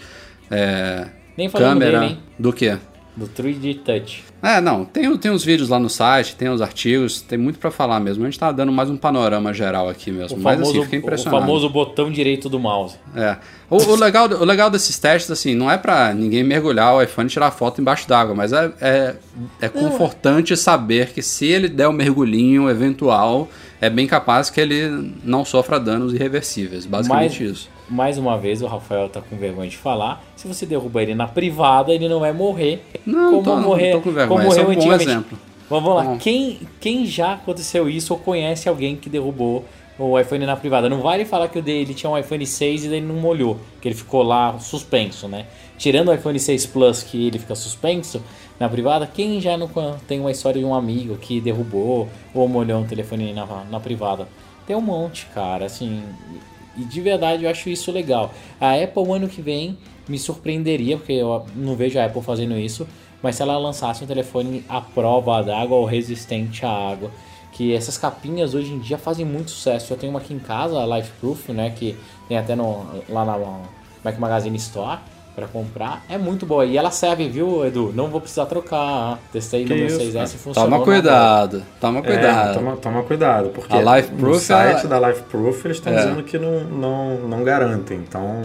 É, nem falando câmera, dele, hein? Do quê? Do 3D Touch. É, não, tem, tem os vídeos lá no site, tem os artigos, tem muito para falar mesmo. A gente tá dando mais um panorama geral aqui mesmo. O Mas famoso, assim, fiquei impressionado. o famoso botão direito do mouse. É. O, o legal, o legal desses testes, assim, não é pra ninguém mergulhar o iPhone e tirar foto embaixo d'água, mas é, é, é confortante saber que se ele der o um mergulhinho eventual, é bem capaz que ele não sofra danos irreversíveis. Basicamente Mas- isso. Mais uma vez, o Rafael tá com vergonha de falar. Se você derrubar ele na privada, ele não vai morrer. Não, tô- não morrer, tô com vergonha, como é morreu um bom exemplo. Vamos lá. Bom. Quem, quem já aconteceu isso ou conhece alguém que derrubou o iPhone na privada? Não vale falar que o dele tinha um iPhone 6 e daí não molhou, que ele ficou lá suspenso, né? Tirando o iPhone 6 Plus, que ele fica suspenso na privada, quem já não tem uma história de um amigo que derrubou ou molhou um telefone na, na privada? Tem um monte, cara, assim. E de verdade eu acho isso legal. A Apple, ano que vem, me surpreenderia, porque eu não vejo a Apple fazendo isso, mas se ela lançasse um telefone à prova d'água ou resistente à água, que essas capinhas hoje em dia fazem muito sucesso. Eu tenho uma aqui em casa, a Life Proof, né, que tem até no, lá na Mac Magazine Store para comprar. É muito boa. E ela serve, viu, Edu? Não vou precisar trocar. Testei Que no meu isso, 6S cara. e funcionou. Toma cuidado, toma É, cuidado. toma, toma cuidado, porque A Life no Proof, site ela- da Life Proof eles estão É. dizendo que não, não, não garantem. Então,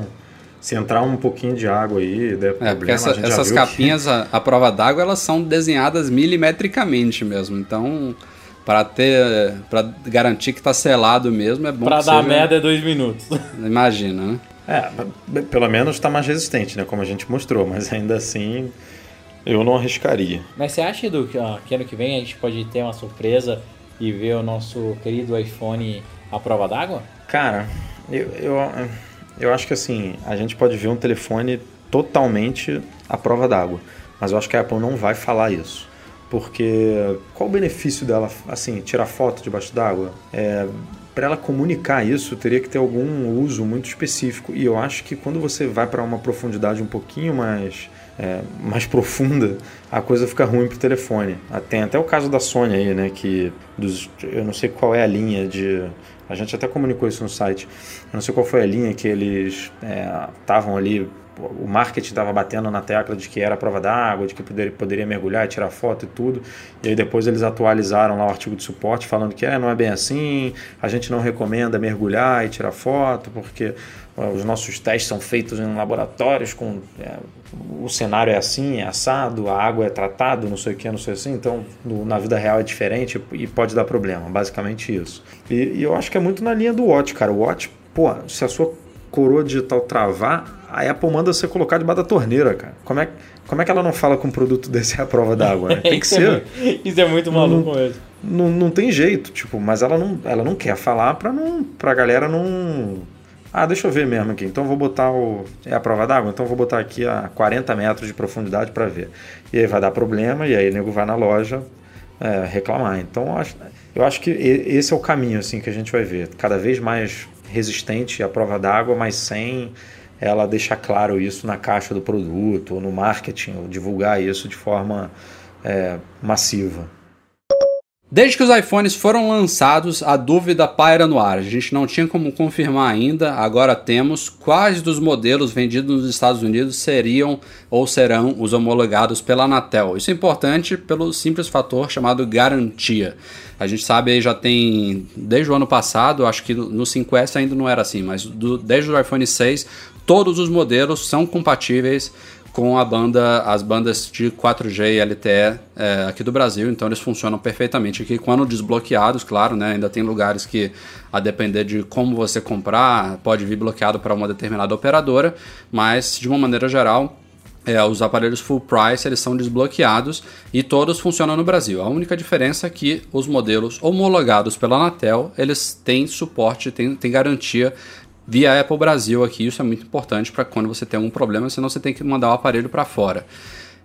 se entrar um pouquinho de água aí, der problema, É, porque essa- a gente já essas viu que- capinhas à à prova d'água, elas são desenhadas milimetricamente mesmo. Então, para ter, para garantir que tá selado mesmo, é bom Pra que dar seja- merda é dois minutos. Imagina, né? É, pelo menos está mais resistente, né? Como a gente mostrou, mas ainda assim eu não arriscaria. Mas você acha, Edu, que, ó, que ano que vem a gente pode ter uma surpresa e ver o nosso querido iPhone à prova d'água? Cara, eu, eu, eu acho que assim, a gente pode ver um telefone totalmente à prova d'água. Mas eu acho que a Apple não vai falar isso. Porque qual o benefício dela, assim, tirar foto debaixo d'água? É, para ela comunicar isso, teria que ter algum uso muito específico. E eu acho que quando você vai para uma profundidade um pouquinho mais, é, mais profunda, a coisa fica ruim pro telefone. Ah, Tem até o caso da Sony aí, né? Que dos, eu não sei qual é a linha de. A gente até comunicou isso no site. Eu não sei qual foi a linha que eles estavam ali. O marketing estava batendo na tecla de que era prova d'água, de que poderia, poderia mergulhar e tirar foto e tudo. E aí depois eles atualizaram lá o artigo de suporte falando que é, não é bem assim, a gente não recomenda mergulhar e tirar foto, porque os nossos testes são feitos em laboratórios com é, o cenário é assim, é assado, a água é tratada, não sei o que, não sei assim, então no- na vida real é diferente e pode dar problema, basicamente isso. E, e eu acho que é muito na linha do Watch, cara. O Watch, pô, se a sua coroa digital travar, a Apple manda você colocar debaixo da torneira, cara. Como é, como é que ela não fala que um produto desse é a prova d'água? Né? Tem que é ser. muito- Isso é muito maluco mesmo. Não, não tem jeito, tipo, mas ela não, ela não quer falar pra, não, pra galera não. Ah, deixa eu ver mesmo aqui. Então eu vou botar o. É a prova d'água? Então eu vou botar aqui a 40 metros de profundidade pra ver. E aí vai dar problema, e aí o nego vai na loja é, reclamar. Então eu acho, eu acho que esse é o caminho assim que a gente vai ver. Cada vez mais resistente à prova d'água, mas sem ela deixar claro isso na caixa do produto, ou no marketing, ou divulgar isso de forma é, massiva. Desde que os iPhones foram lançados, a dúvida paira no ar. A gente não tinha como confirmar ainda, agora temos quais dos modelos vendidos nos Estados Unidos seriam ou serão os homologados pela Anatel. Isso é importante pelo simples fator chamado garantia. A gente sabe aí já tem, desde o ano passado, acho que no 5S ainda não era assim, mas do- desde o iPhone 6, todos os modelos são compatíveis com a banda, as bandas de 4G e LTE é, aqui do Brasil, então eles funcionam perfeitamente aqui quando desbloqueados, claro, né? Ainda tem lugares que, a depender de como você comprar, pode vir bloqueado para uma determinada operadora, mas de uma maneira geral, é, os aparelhos full price eles são desbloqueados e todos funcionam no Brasil. A única diferença é que os modelos homologados pela Anatel eles têm suporte, têm, têm garantia via Apple Brasil aqui. Isso é muito importante para quando você tem algum problema, senão você tem que mandar o aparelho para fora.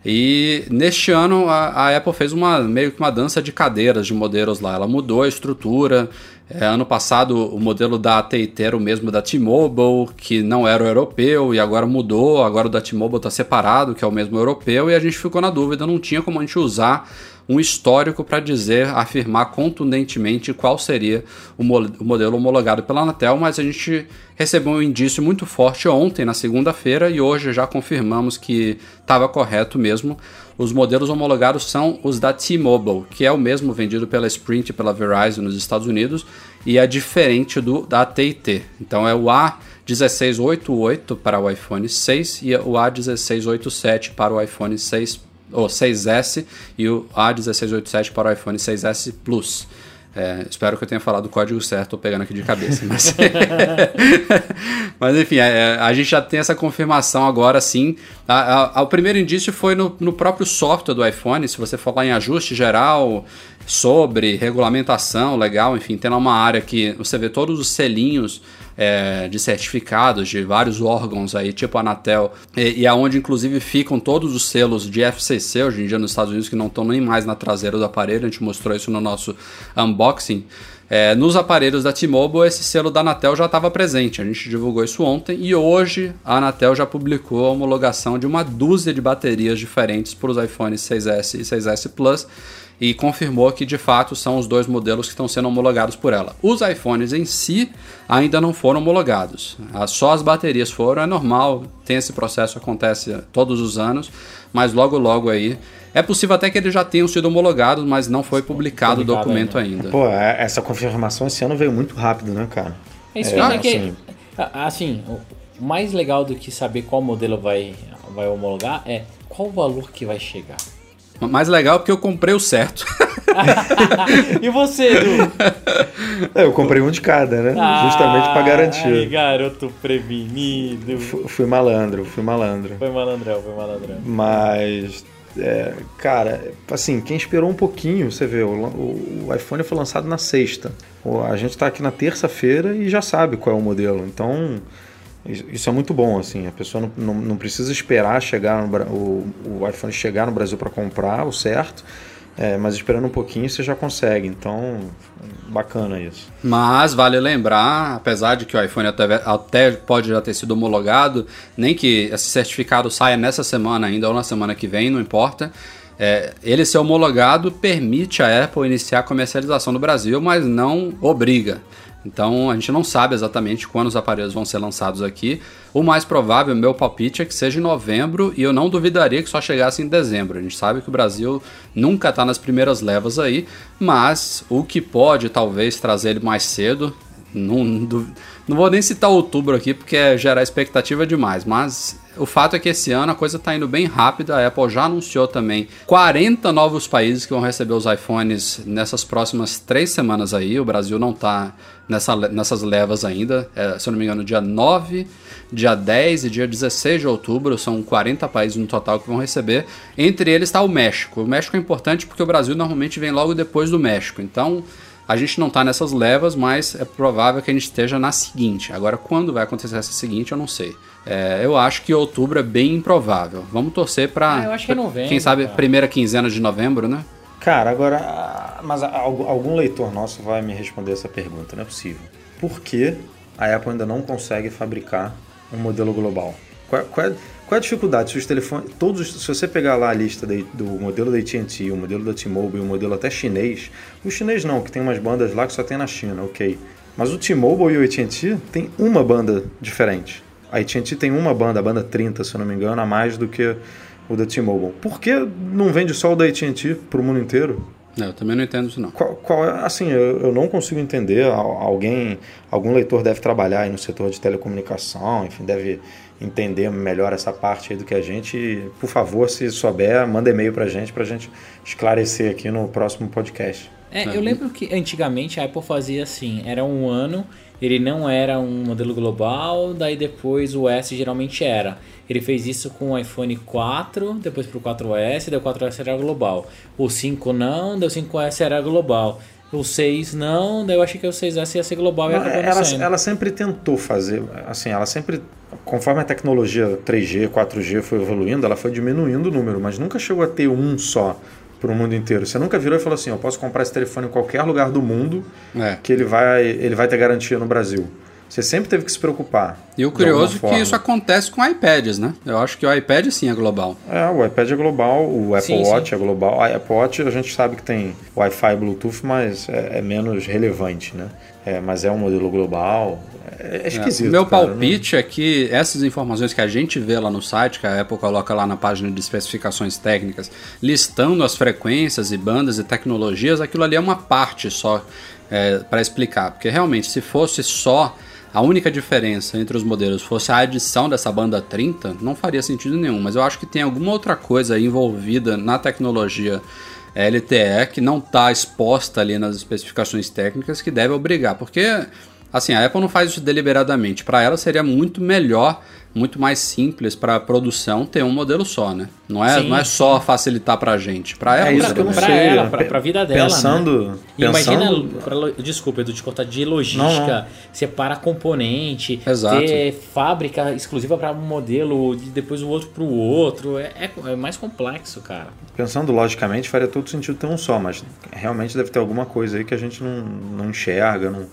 E neste ano a, a Apple fez uma meio que uma dança de cadeiras de modelos lá. Ela mudou a estrutura. É, ano passado o modelo da AT&T era o mesmo da T-Mobile, que não era o europeu, e agora mudou. Agora o da T-Mobile está separado, que é o mesmo europeu, e a gente ficou na dúvida, não tinha como a gente usar um histórico para dizer, afirmar contundentemente qual seria o, mo o modelo homologado pela Anatel, mas a gente recebeu um indício muito forte ontem, na segunda-feira, e hoje já confirmamos que estava correto mesmo. Os modelos homologados são os da T-Mobile, que é o mesmo vendido pela Sprint e pela Verizon nos Estados Unidos, e é diferente do da AT&T. Então é o A1688 para o iPhone 6 e o A1687 para o iPhone 6 ou 6S e o A1687 para o iPhone 6S Plus. É, espero que eu tenha falado o código certo, estou pegando aqui de cabeça. Mas, mas enfim, é, a gente já tem essa confirmação agora sim. A, a, o primeiro indício foi no, no, próprio software do iPhone. Se você for lá em ajuste geral, sobre regulamentação legal, enfim, tem lá uma área que você vê todos os selinhos é, de certificados de vários órgãos aí, tipo a Anatel, e, e aonde inclusive ficam todos os selos de FCC hoje em dia nos Estados Unidos que não estão nem mais na traseira do aparelho, a gente mostrou isso no nosso unboxing. É, nos aparelhos da T-Mobile, esse selo da Anatel já estava presente. A gente divulgou isso ontem e hoje a Anatel já publicou a homologação de uma dúzia de baterias diferentes para os iPhones 6S e 6S Plus e confirmou que de fato são os dois modelos que estão sendo homologados por ela. Os iPhones em si ainda não foram homologados, só as baterias foram, é normal, tem esse processo, acontece todos os anos, mas logo logo aí. É possível até que eles já tenham sido homologados, mas não foi publicado o documento ainda. Pô, é, essa confirmação esse ano veio muito rápido, né, cara? É isso é, que, assim, assim, o mais legal do que saber qual modelo vai, vai homologar é qual o valor que vai chegar. Mais legal porque eu comprei o certo. e você, Edu? É, eu comprei um de cada, né? Ah, Justamente para garantir. Ai, garoto prevenido. Fui, fui malandro, fui malandro. Foi malandrão, foi malandrão. Mas é, cara, assim, quem esperou um pouquinho, você vê, o, o, o iPhone foi lançado na sexta. A gente está aqui na terça-feira e já sabe qual é o modelo. Então, isso é muito bom, assim. A pessoa não, não, não precisa esperar chegar no, o, o iPhone chegar no Brasil para comprar o certo. É, mas esperando um pouquinho você já consegue, então bacana isso. Mas vale lembrar, apesar de que o iPhone até, até pode já ter sido homologado, nem que esse certificado saia nessa semana ainda ou na semana que vem, não importa. É, ele ser homologado permite a Apple iniciar a comercialização no Brasil, mas não obriga. Então a gente não sabe exatamente quando os aparelhos vão ser lançados aqui. O mais provável, meu palpite, é que seja em novembro e eu não duvidaria que só chegasse em dezembro. A gente sabe que o Brasil nunca está nas primeiras levas aí, mas o que pode talvez trazer ele mais cedo, não, não vou nem citar outubro aqui porque é gerar expectativa demais, mas o fato é que esse ano a coisa está indo bem rápida. A Apple já anunciou também 40 novos países que vão receber os iPhones nessas próximas três semanas aí. O Brasil não está nessa, nessas levas ainda. É, se eu não me engano, dia 9, dia 10 e dia 16 de outubro. São 40 países no total que vão receber. Entre eles está o México. O México é importante porque o Brasil normalmente vem logo depois do México. Então a gente não está nessas levas, mas é provável que a gente esteja na seguinte. Agora, quando vai acontecer essa seguinte, eu não sei. É, eu acho que outubro é bem improvável. Vamos torcer para. Ah, eu acho que é novembro. Quem sabe cara. primeira quinzena de novembro, né? Cara, agora. Mas algum leitor nosso vai me responder essa pergunta, não é possível. Por que a Apple ainda não consegue fabricar um modelo global? Qual, qual, é, qual é a dificuldade? Se os telefones. Todos, se você pegar lá a lista de, do modelo da AT&T, o modelo da T-Mobile, o modelo até chinês, o chinês não, que tem umas bandas lá que só tem na China, ok. Mas o T-Mobile e o AT&T tem uma banda diferente. A AT&T tem uma banda, a banda 30, se eu não me engano, a mais do que o da T-Mobile. Por que não vende só o da AT&T para o mundo inteiro? Não, eu também não entendo isso não. Qual, qual é, assim, eu, eu, não consigo entender. Alguém, algum leitor deve trabalhar aí no setor de telecomunicação, enfim, deve entender melhor essa parte aí do que a gente. Por favor, se souber, manda e-mail para a gente, para a gente esclarecer aqui no próximo podcast. É, eu lembro que antigamente a Apple fazia assim, era um ano, ele não era um modelo global, daí depois o S geralmente era. Ele fez isso com o iPhone 4, depois pro 4S, daí o 4S era global. O 5 não, daí o 5S era global. O 6 não, daí eu achei que o 6S ia ser global e acabou ela, ela sempre tentou fazer, assim, ela sempre, conforme a tecnologia 3G, 4G foi evoluindo, ela foi diminuindo o número, mas nunca chegou a ter um só para o mundo inteiro. Você nunca virou e falou assim, eu posso comprar esse telefone em qualquer lugar do mundo é. que ele vai, ele vai ter garantia no Brasil. Você sempre teve que se preocupar. E o curioso é que isso acontece com iPads, né? Eu acho que o iPad sim é global. É, o iPad é global, o Apple sim, Watch sim. é global. O Apple Watch a gente sabe que tem Wi-Fi e Bluetooth, mas é, é menos relevante, né? É, mas é um modelo global. É, é esquisito. É, meu cara, palpite é que essas informações que a gente vê lá no site, que a Apple coloca lá na página de especificações técnicas, listando as frequências e bandas e tecnologias, aquilo ali é uma parte só é, para explicar. Porque realmente, se fosse só a única diferença entre os modelos fosse a adição dessa banda 30, não faria sentido nenhum. Mas eu acho que tem alguma outra coisa envolvida na tecnologia LTE que não está exposta ali nas especificações técnicas que deve obrigar. Porque, assim, a Apple não faz isso deliberadamente. Para ela seria muito melhor muito mais simples para a produção ter um modelo só, né? Não é, não é só facilitar para a gente, para ela. É isso que eu não pra sei. ela, para a vida dela. Pensando, né? pensando... Imagina, pra, desculpa, Edu, te contar de logística, não, não. separa componente, Exato. ter fábrica exclusiva para um modelo e depois o outro para o outro, é, é, é, mais complexo, cara. Pensando logicamente, faria todo sentido ter um só, mas realmente deve ter alguma coisa aí que a gente não, não enxerga, não,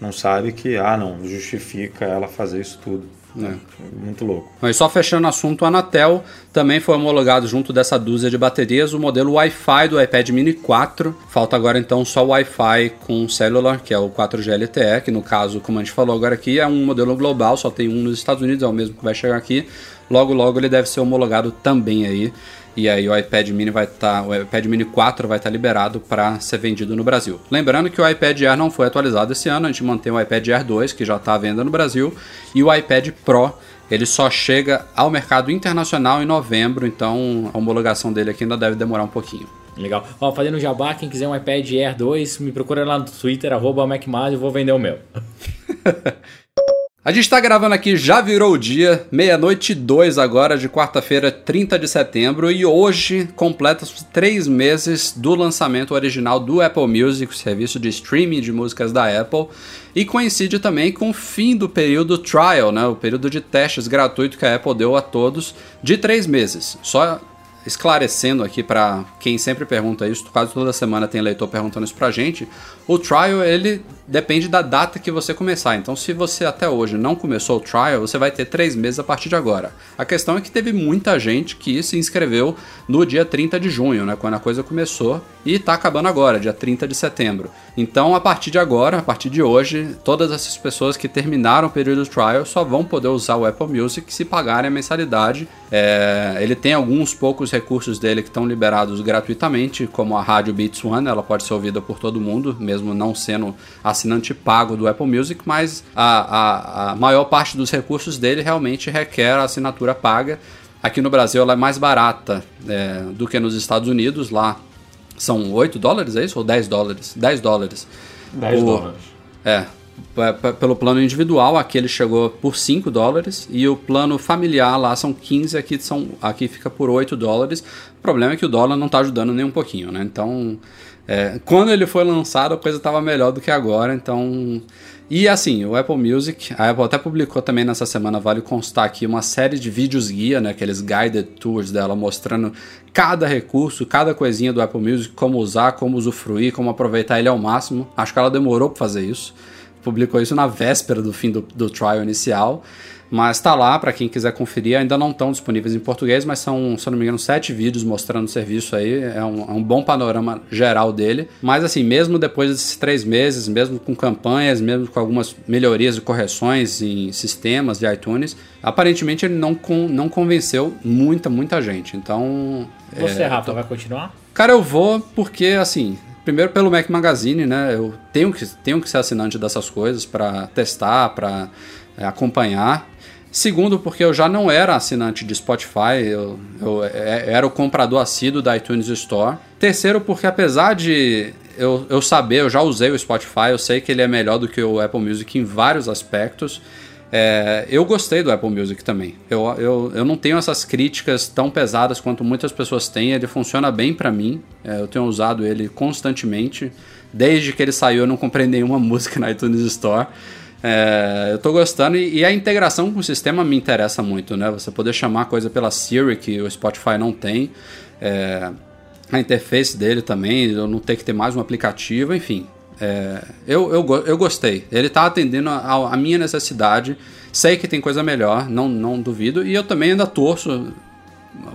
não sabe que, ah, não, justifica ela fazer isso tudo. É. Muito louco. Mas só fechando o assunto, o Anatel também foi homologado junto dessa dúzia de baterias o modelo Wi-Fi do iPad Mini 4. Falta agora então só o Wi-Fi com celular, que é o 4G LTE, que no caso, como a gente falou agora aqui, é um modelo global, só tem um nos Estados Unidos, é o mesmo que vai chegar aqui. Logo, logo ele deve ser homologado também aí e aí o iPad Mini vai estar, tá, o iPad Mini 4 vai estar tá liberado para ser vendido no Brasil. Lembrando que o iPad Air não foi atualizado esse ano, a gente mantém o iPad Air 2 que já está à venda no Brasil e o iPad Pro ele só chega ao mercado internacional em novembro, então a homologação dele aqui ainda deve demorar um pouquinho. Legal. Ó, fazendo jabá, quem quiser um iPad Air 2, me procura lá no Twitter, arroba eu vou vender o meu. A gente está gravando aqui, já virou o dia, meia-noite e dois agora, de quarta-feira, 30 de setembro, e hoje completa os três meses do lançamento original do Apple Music, o serviço de streaming de músicas da Apple, e coincide também com o fim do período trial, né, o período de testes gratuito que a Apple deu a todos de três meses. Só esclarecendo aqui para quem sempre pergunta isso, quase toda semana tem leitor perguntando isso pra gente, o trial ele depende da data que você começar. Então, se você até hoje não começou o trial, você vai ter três meses a partir de agora. A questão é que teve muita gente que se inscreveu no dia 30 de junho, né, quando a coisa começou, e está acabando agora, dia 30 de setembro. Então, a partir de agora, a partir de hoje, todas essas pessoas que terminaram o período trial só vão poder usar o Apple Music se pagarem a mensalidade. É, ele tem alguns poucos recursos dele que estão liberados gratuitamente, como a rádio Beats One, ela pode ser ouvida por todo mundo, mesmo não sendo assinante pago do Apple Music, mas a, a, a maior parte dos recursos dele realmente requer a assinatura paga. Aqui no Brasil ela é mais barata é, do que nos Estados Unidos, lá são 8 dólares, é isso? Ou 10 dólares? 10 dólares. 10 o, dólares. É, pelo plano individual, aqui ele chegou por 5 dólares e o plano familiar lá são 15, aqui, são, aqui fica por 8 dólares. O problema é que o dólar não está ajudando nem um pouquinho, né? Então, é, quando ele foi lançado, a coisa estava melhor do que agora, então. E assim, o Apple Music, a Apple até publicou também nessa semana, vale constar aqui, uma série de vídeos guia, né, aqueles guided tours dela, mostrando cada recurso, cada coisinha do Apple Music, como usar, como usufruir, como aproveitar ele ao máximo. Acho que ela demorou para fazer isso. Publicou isso na véspera do fim do, do trial inicial. Mas está lá para quem quiser conferir. Ainda não estão disponíveis em português, mas são, se eu não me engano, sete vídeos mostrando o serviço aí. É um, é um bom panorama geral dele. Mas assim, mesmo depois desses três meses, mesmo com campanhas, mesmo com algumas melhorias e correções em sistemas de iTunes, aparentemente ele não, não convenceu muita, muita gente. Então. Você, é, Rafa, tô... vai continuar? Cara, eu vou porque, assim, primeiro pelo Mac Magazine, né? Eu tenho que, tenho que ser assinante dessas coisas para testar, para é, acompanhar. Segundo, porque eu já não era assinante de Spotify, eu, eu é, era o comprador assíduo da iTunes Store. Terceiro, porque apesar de eu, eu saber, eu já usei o Spotify, eu sei que ele é melhor do que o Apple Music em vários aspectos. É, eu gostei do Apple Music também. Eu, eu, eu não tenho essas críticas tão pesadas quanto muitas pessoas têm. Ele funciona bem para mim. É, eu tenho usado ele constantemente. Desde que ele saiu, eu não comprei nenhuma música na iTunes Store. É, eu tô gostando e, e, a integração com o sistema me interessa muito, né? Você poder chamar coisa pela Siri, que o Spotify não tem. É, a interface dele também, eu não ter que ter mais um aplicativo, enfim. É, eu, eu, eu gostei. Ele tá atendendo a, a, minha necessidade. Sei que tem coisa melhor, não, não duvido. E eu também ainda torço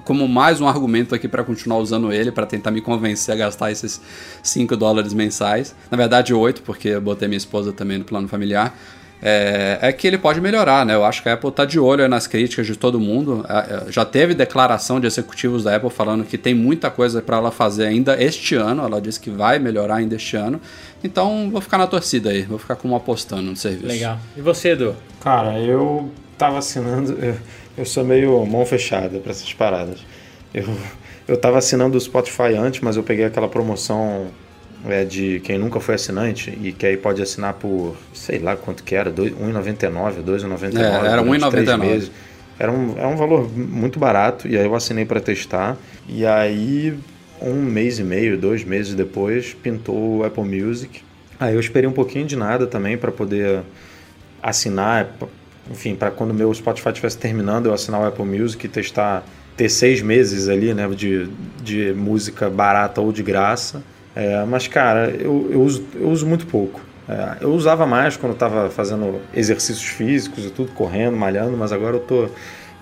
como mais um argumento aqui para continuar usando ele, para tentar me convencer a gastar esses 5 dólares mensais. Na verdade, 8, porque eu botei minha esposa também no plano familiar é, é, que ele pode melhorar, né? Eu acho que a Apple está de olho nas críticas de todo mundo. É, já teve declaração de executivos da Apple falando que tem muita coisa para ela fazer ainda este ano. Ela disse que vai melhorar ainda este ano. Então vou ficar na torcida aí, vou ficar como apostando no serviço. Legal. E você, Edu? Cara, eu tava assinando. Eu, eu sou meio mão fechada para essas paradas. Eu, eu tava assinando o Spotify antes, mas eu peguei aquela promoção é de quem nunca foi assinante e que aí pode assinar por, sei lá quanto que era, R$1,99, R$2,99. É, era R$1,99. Era um, é um valor muito barato e aí eu assinei para testar. E aí, um mês e meio, dois meses depois, pintou o Apple Music. Aí eu esperei um pouquinho de nada também para poder assinar, enfim, para quando meu Spotify estivesse terminando, eu assinar o Apple Music e testar, ter seis meses ali, né, de, de música barata ou de graça. É, mas, cara, eu, eu, uso, eu uso muito pouco. É, eu usava mais quando estava fazendo exercícios físicos e tudo, correndo, malhando, mas agora eu tô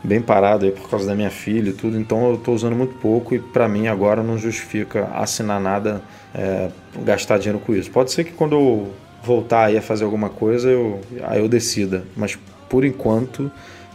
bem parado aí por causa da minha filha e tudo, então eu tô usando muito pouco e para mim agora não justifica assinar nada, é, gastar dinheiro com isso. Pode ser que quando eu voltar aí a fazer alguma coisa, eu, aí eu decida, mas por enquanto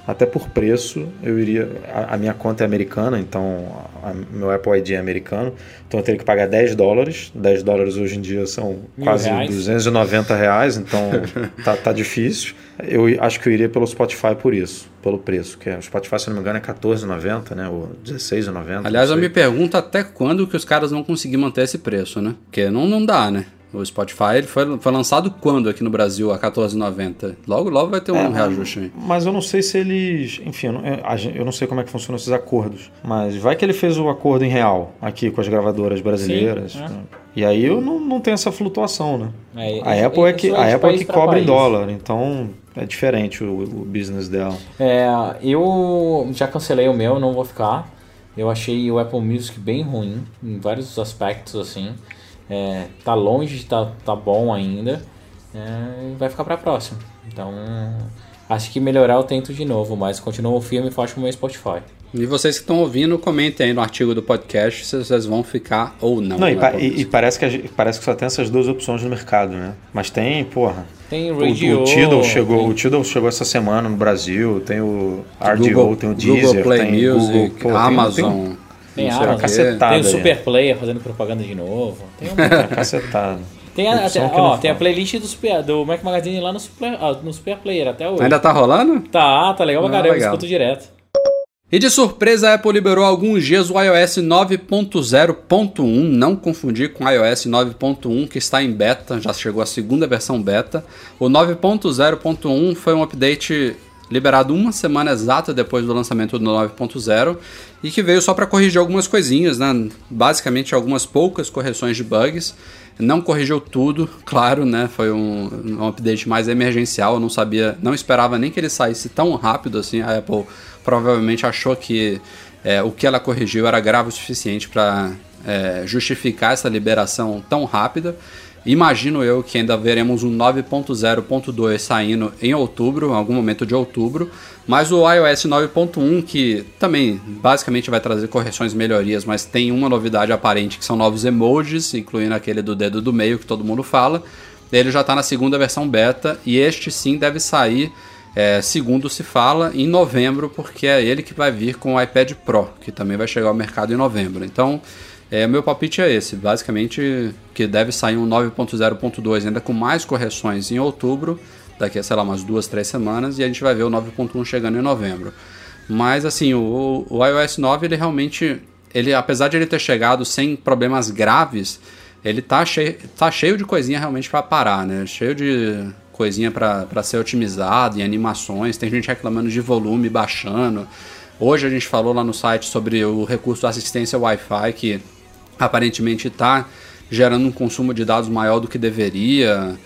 até por preço, eu iria. A, a minha conta é americana, então a, meu Apple ID é americano, então eu teria que pagar 10 dólares. 10 dólares hoje em dia são Mil quase reais. 290 reais, então tá, tá difícil. Eu acho que eu iria pelo Spotify por isso, pelo preço, que é, o Spotify, se não me engano, é 14,90, né? Ou 16,90. Aliás, eu me pergunto até quando que os caras vão conseguir manter esse preço, né? Porque não, não dá, né? O Spotify ele foi, foi lançado quando aqui no Brasil, a 14,90? Logo, logo vai ter um é, reajuste aí. Mas eu não sei se eles. Enfim, eu não, eu não sei como é que funcionam esses acordos. Mas vai que ele fez o acordo em real aqui com as gravadoras brasileiras. Sim, é. E aí eu não, não tenho essa flutuação, né? É, a Apple é que, a Apple é que cobra em dólar, então é diferente o, o business dela. É, eu já cancelei o meu, não vou ficar. Eu achei o Apple Music bem ruim em vários aspectos, assim. É, tá longe de tá, tá bom ainda. É, vai ficar para próxima. Então, acho que melhorar eu tento de novo, mas continuo firme e forte com o meu Spotify. E vocês que estão ouvindo, comentem aí no artigo do podcast se vocês vão ficar ou não. Não, e, pa e, e, parece, que parece que só tem essas duas opções no mercado, né? Mas tem, porra. Tem Radio, o, o Tidal chegou, tem... o Tidal chegou essa semana no Brasil, tem o RDO, Google, tem o Deezer, Google Play tem Music, Google, pô, Amazon. Tem, tem, tem, Amazon, tem o Super Player fazendo propaganda de novo. Tem uma cacetada. Tem a, até, ó, tem a playlist do, super, do Mac Magazine lá no Super, no super Player até hoje. Ainda tá rolando? Tá, tá legal pra ah, caramba, escuto direto. E de surpresa, a Apple liberou alguns dias o iOS 9.0.1, não confundir com o iOS 9.1 que está em beta, já chegou a segunda versão beta. O 9.0.1 foi um update liberado uma semana exata depois do lançamento do 9.0 e que veio só para corrigir algumas coisinhas, né? basicamente algumas poucas correções de bugs. Não corrigiu tudo, claro, né? Foi um, um update mais emergencial. Eu não sabia, não esperava nem que ele saísse tão rápido assim. A Apple provavelmente achou que é, o que ela corrigiu era grave o suficiente para é, justificar essa liberação tão rápida. Imagino eu que ainda veremos um 9.0.2 saindo em outubro, em algum momento de outubro, mas o iOS 9.1, que também basicamente vai trazer correções e melhorias, mas tem uma novidade aparente que são novos emojis, incluindo aquele do dedo do meio que todo mundo fala. Ele já está na segunda versão beta e este sim deve sair, é, segundo se fala, em novembro, porque é ele que vai vir com o iPad Pro, que também vai chegar ao mercado em novembro. Então. É, meu palpite é esse, basicamente que deve sair um 9.0.2 ainda com mais correções em outubro, daqui a, sei lá, umas duas, três semanas, e a gente vai ver o 9.1 chegando em novembro. Mas assim, o, o iOS 9, ele realmente, ele, apesar de ele ter chegado sem problemas graves, ele tá cheio, tá cheio de coisinha realmente para parar, né? Cheio de coisinha para ser otimizado e animações, tem gente reclamando de volume baixando. Hoje a gente falou lá no site sobre o recurso assistência Wi-Fi que aparentemente está gerando um consumo de dados maior do que deveria.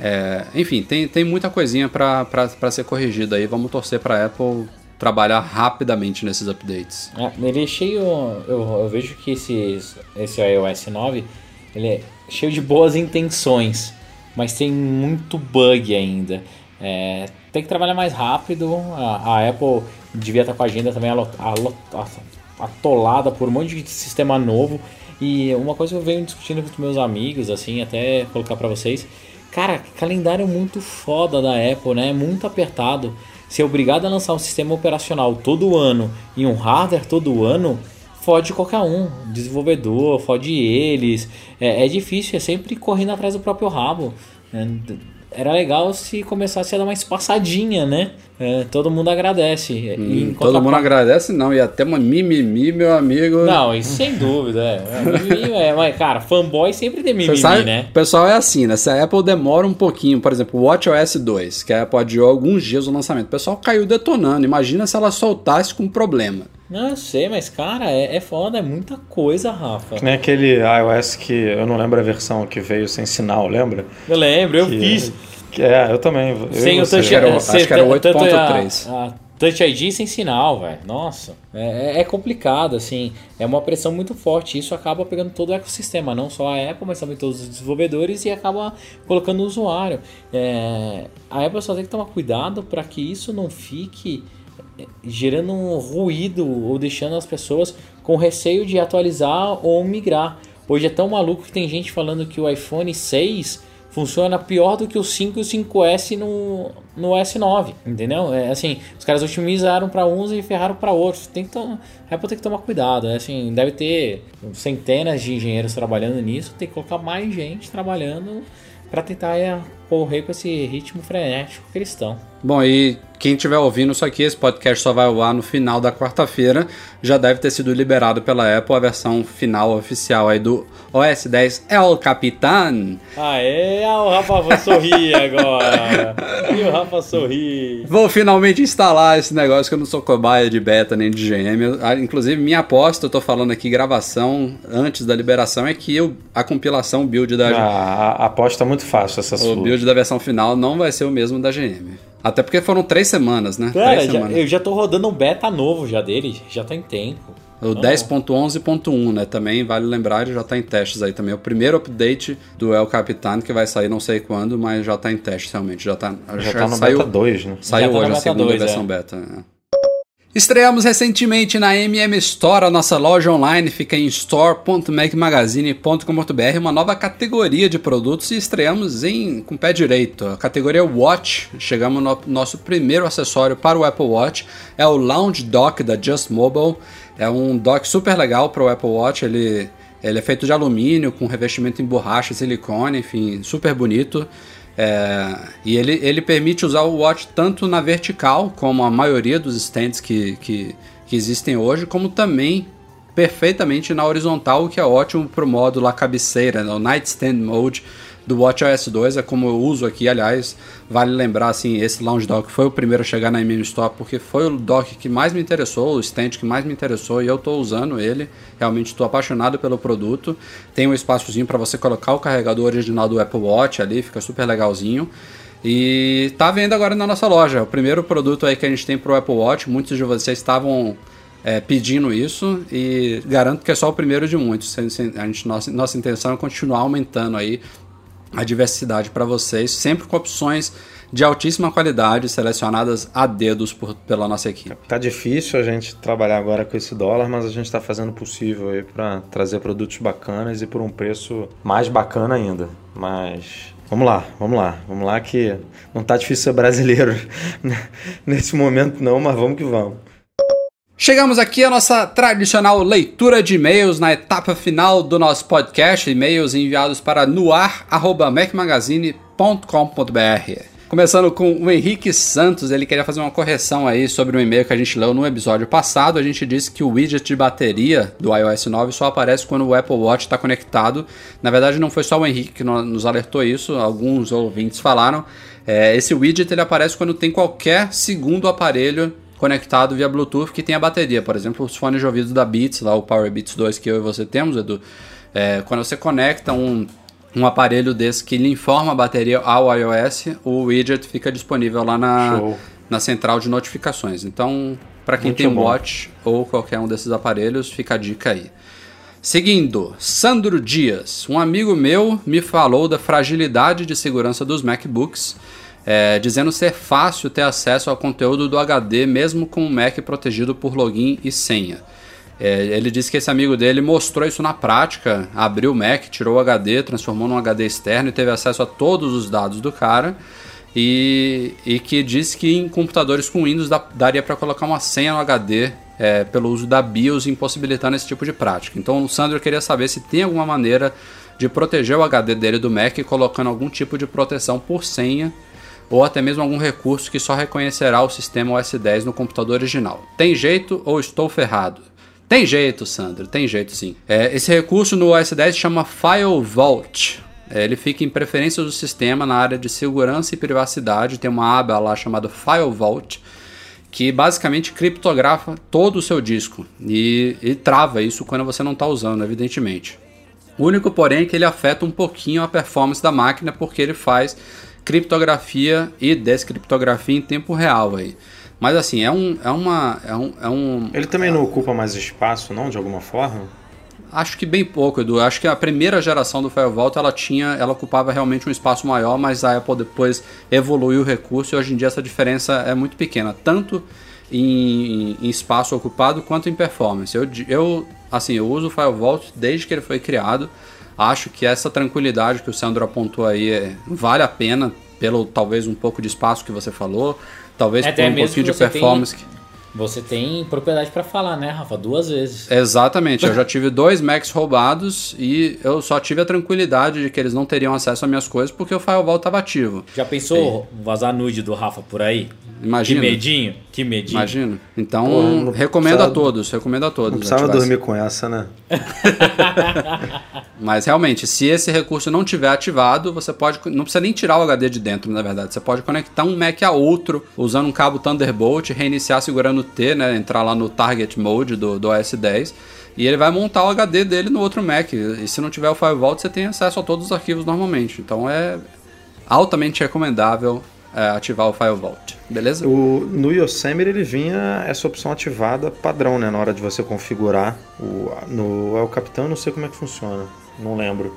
É, enfim, tem, tem muita coisinha para ser corrigida aí. Vamos torcer para a Apple trabalhar rapidamente nesses updates. É, ele é cheio. Eu, eu, vejo que esse, esse iOS 9 ele é cheio de boas intenções. mas tem muito bug ainda. É, tem que trabalhar mais rápido. A, a Apple devia estar com a agenda também atolada por um monte de sistema novo. E uma coisa que eu venho discutindo com meus amigos, assim, até colocar para vocês. Cara, calendário muito foda da Apple, né? Muito apertado. Ser obrigado a lançar um sistema operacional todo ano e um hardware todo ano, fode qualquer um. Desenvolvedor, fode eles. É, é difícil, é sempre correndo atrás do próprio rabo. Né? Era legal se começasse a dar uma espaçadinha, né? É, todo mundo agradece. Hum, todo mundo agradece, não, e até uma mimimi, meu amigo. Não, isso sem dúvida, é. é mimimi, é, mas, cara, fanboy sempre tem mimimi, sabe, né? O pessoal é assim, né? Se a Apple demora um pouquinho, por exemplo, o WatchOS 2, que a Apple adiou alguns dias o lançamento, o pessoal caiu detonando. Imagina se ela soltasse com problema. Não, eu sei, mas cara, é, é foda, é muita coisa, Rafa. Que nem aquele iOS que eu não lembro a versão que veio sem sinal, lembra? Eu lembro, eu que, fiz. Que, é, eu também. Eu sem o Touch era, Acho que era 8.3. Touch ID sem sinal, velho. Nossa, é, é, complicado, assim. É uma pressão muito forte. Isso acaba pegando todo o ecossistema, não só a Apple, mas também todos os desenvolvedores e acaba colocando o usuário. É, a Apple só tem que tomar cuidado para que isso não fique gerando um ruído ou deixando as pessoas com receio de atualizar ou migrar. Hoje é tão maluco que tem gente falando que o iPhone 6 funciona pior do que o 5 e o 5S no, no S9, entendeu? É assim, os caras otimizaram para uns e ferraram para outros. Tem que a Apple tem que tomar cuidado, é assim, deve ter centenas de engenheiros trabalhando nisso, tem que colocar mais gente trabalhando para tentar correr com esse ritmo frenético que eles estão. Bom, e quem estiver ouvindo isso aqui, esse podcast só vai ao ar no final da quarta-feira. Já deve ter sido liberado pela Apple a versão final oficial aí do OS 10 El Capitan. Aê, o Rafa vai sorrir agora. e o Rafa sorri. Vou finalmente instalar esse negócio que eu não sou cobaia de beta nem de GM. Ah, inclusive, minha aposta, eu tô falando aqui gravação antes da liberação, é que eu, a compilação build da. Ah, a aposta é muito fácil essa sua. Build da versão final não vai ser o mesmo da GM. Até porque foram três semanas, né? Cara, três já, semanas. eu já tô rodando um beta novo já dele, já tá em tempo. O 10.11.1, né? Também vale lembrar, ele já tá em testes aí também. É o primeiro update do El Capitan que vai sair não sei quando, mas já tá em testes realmente. Já tá, já, já tá no saiu, beta 2, né? Saiu tá hoje a segunda 2, versão é. beta. Né? Estreamos recentemente na MM Store, a nossa loja online fica em store.macmagazine.com.br, uma nova categoria de produtos e estreamos em, com o pé direito. A categoria Watch, chegamos no nosso primeiro acessório para o Apple Watch, é o Lounge Dock da Just Mobile. É um dock super legal para o Apple Watch, ele, ele é feito de alumínio, com revestimento em borracha, silicone, enfim, super bonito. É, e ele, ele permite usar o watch tanto na vertical, como a maioria dos stands que, que, que existem hoje, como também perfeitamente na horizontal, o que é ótimo para o modo lá cabeceira, né, o Nightstand Mode, do WatchOS 2, é como eu uso aqui, aliás, vale lembrar assim, esse Lounge Dock foi o primeiro a chegar na MM Store porque foi o dock que mais me interessou, o stand que mais me interessou e eu estou usando ele, realmente estou apaixonado pelo produto. Tem um espaçozinho para você colocar o carregador original do Apple Watch ali, fica super legalzinho. E tá vendo agora na nossa loja, o primeiro produto aí que a gente tem para o Apple Watch, muitos de vocês estavam é, pedindo isso e garanto que é só o primeiro de muitos. A gente, nossa, nossa intenção é continuar aumentando aí a diversidade para vocês, sempre com opções de altíssima qualidade selecionadas a dedos por, pela nossa equipe. Tá difícil a gente trabalhar agora com esse dólar, mas a gente está fazendo o possível aí para trazer produtos bacanas e por um preço mais bacana ainda. Mas Vamos lá, vamos lá, vamos lá que não tá difícil ser brasileiro nesse momento não, mas vamos que vamos. Chegamos aqui à nossa tradicional leitura de e-mails na etapa final do nosso podcast, e-mails enviados para noar@macmagazine.com.br. Começando com o Henrique Santos, ele queria fazer uma correção aí sobre um e-mail que a gente leu no episódio passado. A gente disse que o widget de bateria do iOS 9 só aparece quando o Apple Watch está conectado. Na verdade, não foi só o Henrique que nos alertou isso, alguns ouvintes falaram. É, esse widget ele aparece quando tem qualquer segundo aparelho conectado via Bluetooth que tem a bateria. Por exemplo, os fones de ouvido da Beats, lá o Power Beats 2 que eu e você temos, Edu. É, quando você conecta um, um aparelho desse que lhe informa a bateria ao iOS, o widget fica disponível lá na, na central de notificações. Então, para quem Muito tem bom. Watch ou qualquer um desses aparelhos, fica a dica aí. Seguindo, Sandro Dias. Um amigo meu me falou da fragilidade de segurança dos MacBooks, é, dizendo ser fácil ter acesso ao conteúdo do HD mesmo com o Mac protegido por login e senha. É, ele disse que esse amigo dele mostrou isso na prática, abriu o Mac, tirou o HD, transformou num HD externo e teve acesso a todos os dados do cara. E, e que disse que em computadores com Windows daria para colocar uma senha no HD é, pelo uso da BIOS, impossibilitando esse tipo de prática. Então o Sandro queria saber se tem alguma maneira de proteger o HD dele do Mac colocando algum tipo de proteção por senha ou até mesmo algum recurso que só reconhecerá o sistema OS 10 no computador original. Tem jeito ou estou ferrado? Tem jeito, Sandro, tem jeito sim. É, esse recurso no OS 10 chama File Vault. É, ele fica em preferências do sistema na área de segurança e privacidade. Tem uma aba lá chamada File Vault que basicamente criptografa todo o seu disco e, e trava isso quando você não está usando, evidentemente. O único, porém, é que ele afeta um pouquinho a performance da máquina porque ele faz criptografia e descriptografia em tempo real aí. Mas assim, é um. É uma. É um, é um Ele também não ocupa mais espaço, não, de alguma forma? Acho que bem pouco, Edu. Acho que a primeira geração do Firewall ela tinha, ela ocupava realmente um espaço maior, mas a Apple depois evoluiu o recurso e hoje em dia essa diferença é muito pequena, tanto em, em espaço ocupado quanto em performance. Eu, eu assim, eu uso o Firewall desde que ele foi criado. Acho que essa tranquilidade que o Sandro apontou aí é, vale a pena pelo talvez um pouco de espaço que você falou, talvez É, por até um pouquinho de performance. tem- Você tem propriedade pra falar, né, Rafa? Duas vezes. Exatamente, eu já tive dois Macs roubados e eu só tive a tranquilidade de que eles não teriam acesso às minhas coisas porque o firewall estava ativo. Já pensou vazar nude do Rafa por aí? Imagina. Que medinho? Que medinho. Então, Pô, recomendo a todos, recomendo a todos. Não precisava ativar dormir com essa, né? Mas realmente, se esse recurso não tiver ativado, você pode. Não precisa nem tirar o HD de dentro, na verdade. Você pode conectar um Mac a outro usando um cabo Thunderbolt, reiniciar segurando o T, né? Entrar lá no Target Mode do, do OS 10. E ele vai montar o HD dele no outro Mac. E se não tiver o Firewall, você tem acesso a todos os arquivos normalmente. Então é altamente recomendável ativar o Firewall. Beleza? O, no Yosemite ele vinha essa opção ativada padrão, né? Na hora de você configurar. O, no El Capitão eu não sei como é que funciona. Não lembro.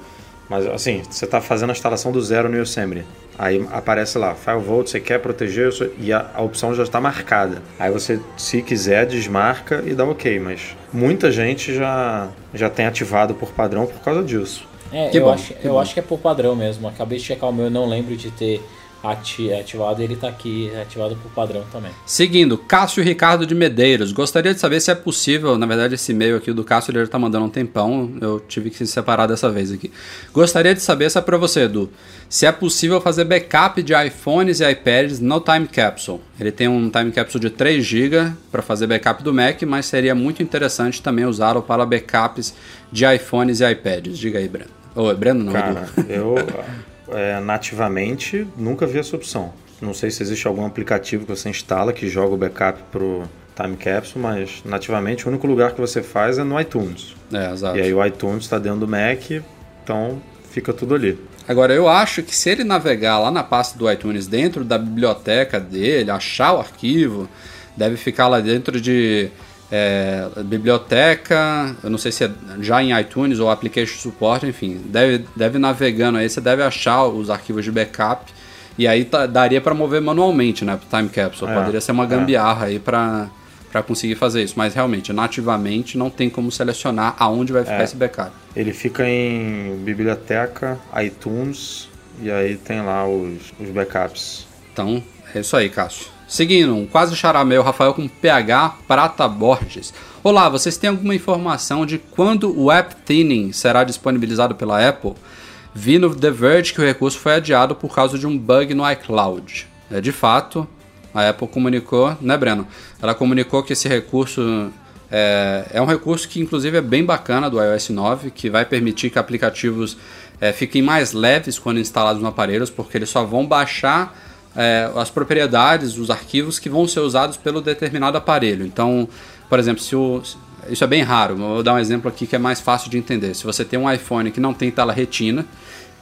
Mas assim, você está fazendo a instalação do zero no Yosemite. Aí aparece lá, Firewall, você quer proteger e a, a opção já está marcada. Aí você, se quiser, desmarca e dá ok. Mas muita gente já, já tem ativado por padrão por causa disso. É, Que eu, bom, acho, que eu bom. acho que é por padrão mesmo. Acabei de checar o meu, eu não lembro de ter ati- ativado. Ele tá aqui ativado por padrão também. Seguindo, Cássio Ricardo de Medeiros. Gostaria de saber se é possível, na verdade esse e-mail aqui do Cássio ele já tá mandando um tempão, eu tive que se separar dessa vez aqui. Gostaria de saber se é para você, Edu, se é possível fazer backup de iPhones e iPads no Time Capsule. Ele tem um Time Capsule de 3 GB para fazer backup do Mac, mas seria muito interessante também usá-lo para backups de iPhones e iPads. Diga aí, Breno. Ô, Breno não, Cara, Edu. eu é, nativamente nunca vi essa opção. Não sei se existe algum aplicativo que você instala que joga o backup pro Time Capsule, mas nativamente o único lugar que você faz é no iTunes. É, exato. E aí o iTunes está dentro do Mac, então fica tudo ali. Agora, eu acho que se ele navegar lá na pasta do iTunes dentro da biblioteca dele, achar o arquivo, deve ficar lá dentro de é, biblioteca, eu não sei se é já em iTunes ou Application Support, enfim, deve, deve navegando aí, você deve achar os arquivos de backup e aí tá- daria para mover manualmente, né, pro Time Capsule. É, Poderia ser uma é. gambiarra aí para para conseguir fazer isso, mas realmente, nativamente não tem como selecionar aonde vai ficar É. esse backup. Ele fica em biblioteca, iTunes, e aí tem lá os, os backups. Então, é isso aí, Cássio. Seguindo, um quase charameu, Rafael com PH Prata Borges. Olá, vocês têm alguma informação de quando o App Thinning será disponibilizado pela Apple? Vi no The Verge que o recurso foi adiado por causa de um bug no iCloud. É de fato, a Apple comunicou, né, Breno? Ela comunicou que esse recurso é, é um recurso que, inclusive, é bem bacana do iOS 9, que vai permitir que aplicativos é, fiquem mais leves quando instalados no aparelho, porque eles só vão baixar é, as propriedades, os arquivos que vão ser usados pelo determinado aparelho. Então, por exemplo, se o, isso é bem raro, vou dar um exemplo aqui que é mais fácil de entender. Se você tem um iPhone que não tem tela retina,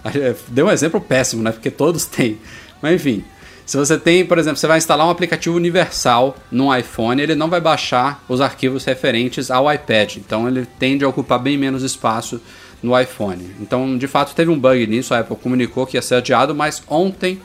deu um exemplo péssimo, né? Porque todos têm. Mas enfim, Se você tem, por exemplo, você vai instalar um aplicativo universal no iPhone, ele não vai baixar os arquivos referentes ao iPad. Então ele tende a ocupar bem menos espaço no iPhone. Então, de fato, teve um bug nisso. A Apple comunicou que ia ser adiado, mas ontem,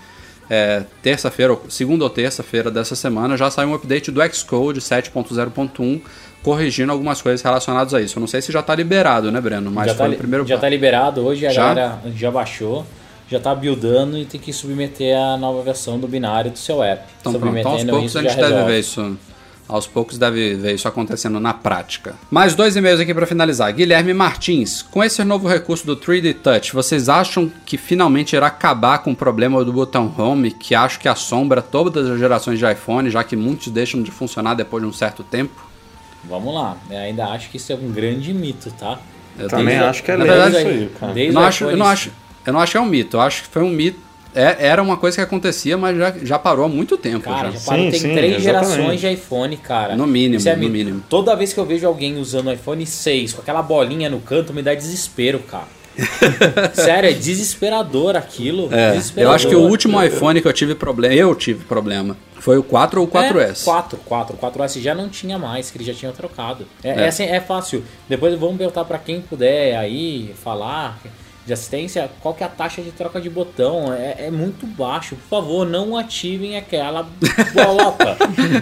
é, terça-feira, segunda ou terça-feira dessa semana, já saiu um update do Xcode 7.0.1 corrigindo algumas coisas relacionadas a isso. Eu não sei se já está liberado, né, Breno? Mas já foi tá, o primeiro Já está liberado. Hoje a Já? galera já baixou, já está buildando e tem que submeter a nova versão do binário do seu app. Então, pronto. Então, aos poucos a gente deve resolve. ver isso. Aos poucos deve ver isso acontecendo na prática. Mais dois e-mails aqui para finalizar. Guilherme Martins, com esse novo recurso do 3D Touch, vocês acham que finalmente irá acabar com o problema do botão Home, que acho que assombra todas as gerações de iPhone, já que muitos deixam de funcionar depois de um certo tempo? Vamos lá. Eu ainda acho que isso é um grande mito, tá? Eu Também tenho- acho que é Na verdade, isso aí, cara. Desde Eu não, acho, eu, não acho, eu não acho que é um mito. Eu acho que foi um mito. É- era uma coisa que acontecia, mas já, já parou há muito tempo. Cara, já. já parou, Sim, tem sim, três exatamente. gerações de iPhone, cara. No mínimo, é no mínimo. Toda vez que eu vejo alguém usando o iPhone 6 com aquela bolinha no canto, me dá desespero, cara. Sério, é desesperador aquilo. É, desesperador. eu acho que o último iPhone que eu tive problema, eu tive problema, foi o 4 ou o 4S. É, 4, 4. 4S já não tinha mais, que eles já tinham trocado. É, É. é. assim, é fácil. Depois vamos perguntar pra quem puder aí falar de assistência, qual que é a taxa de troca de botão. É, é muito baixo. Por favor, não ativem aquela bolota.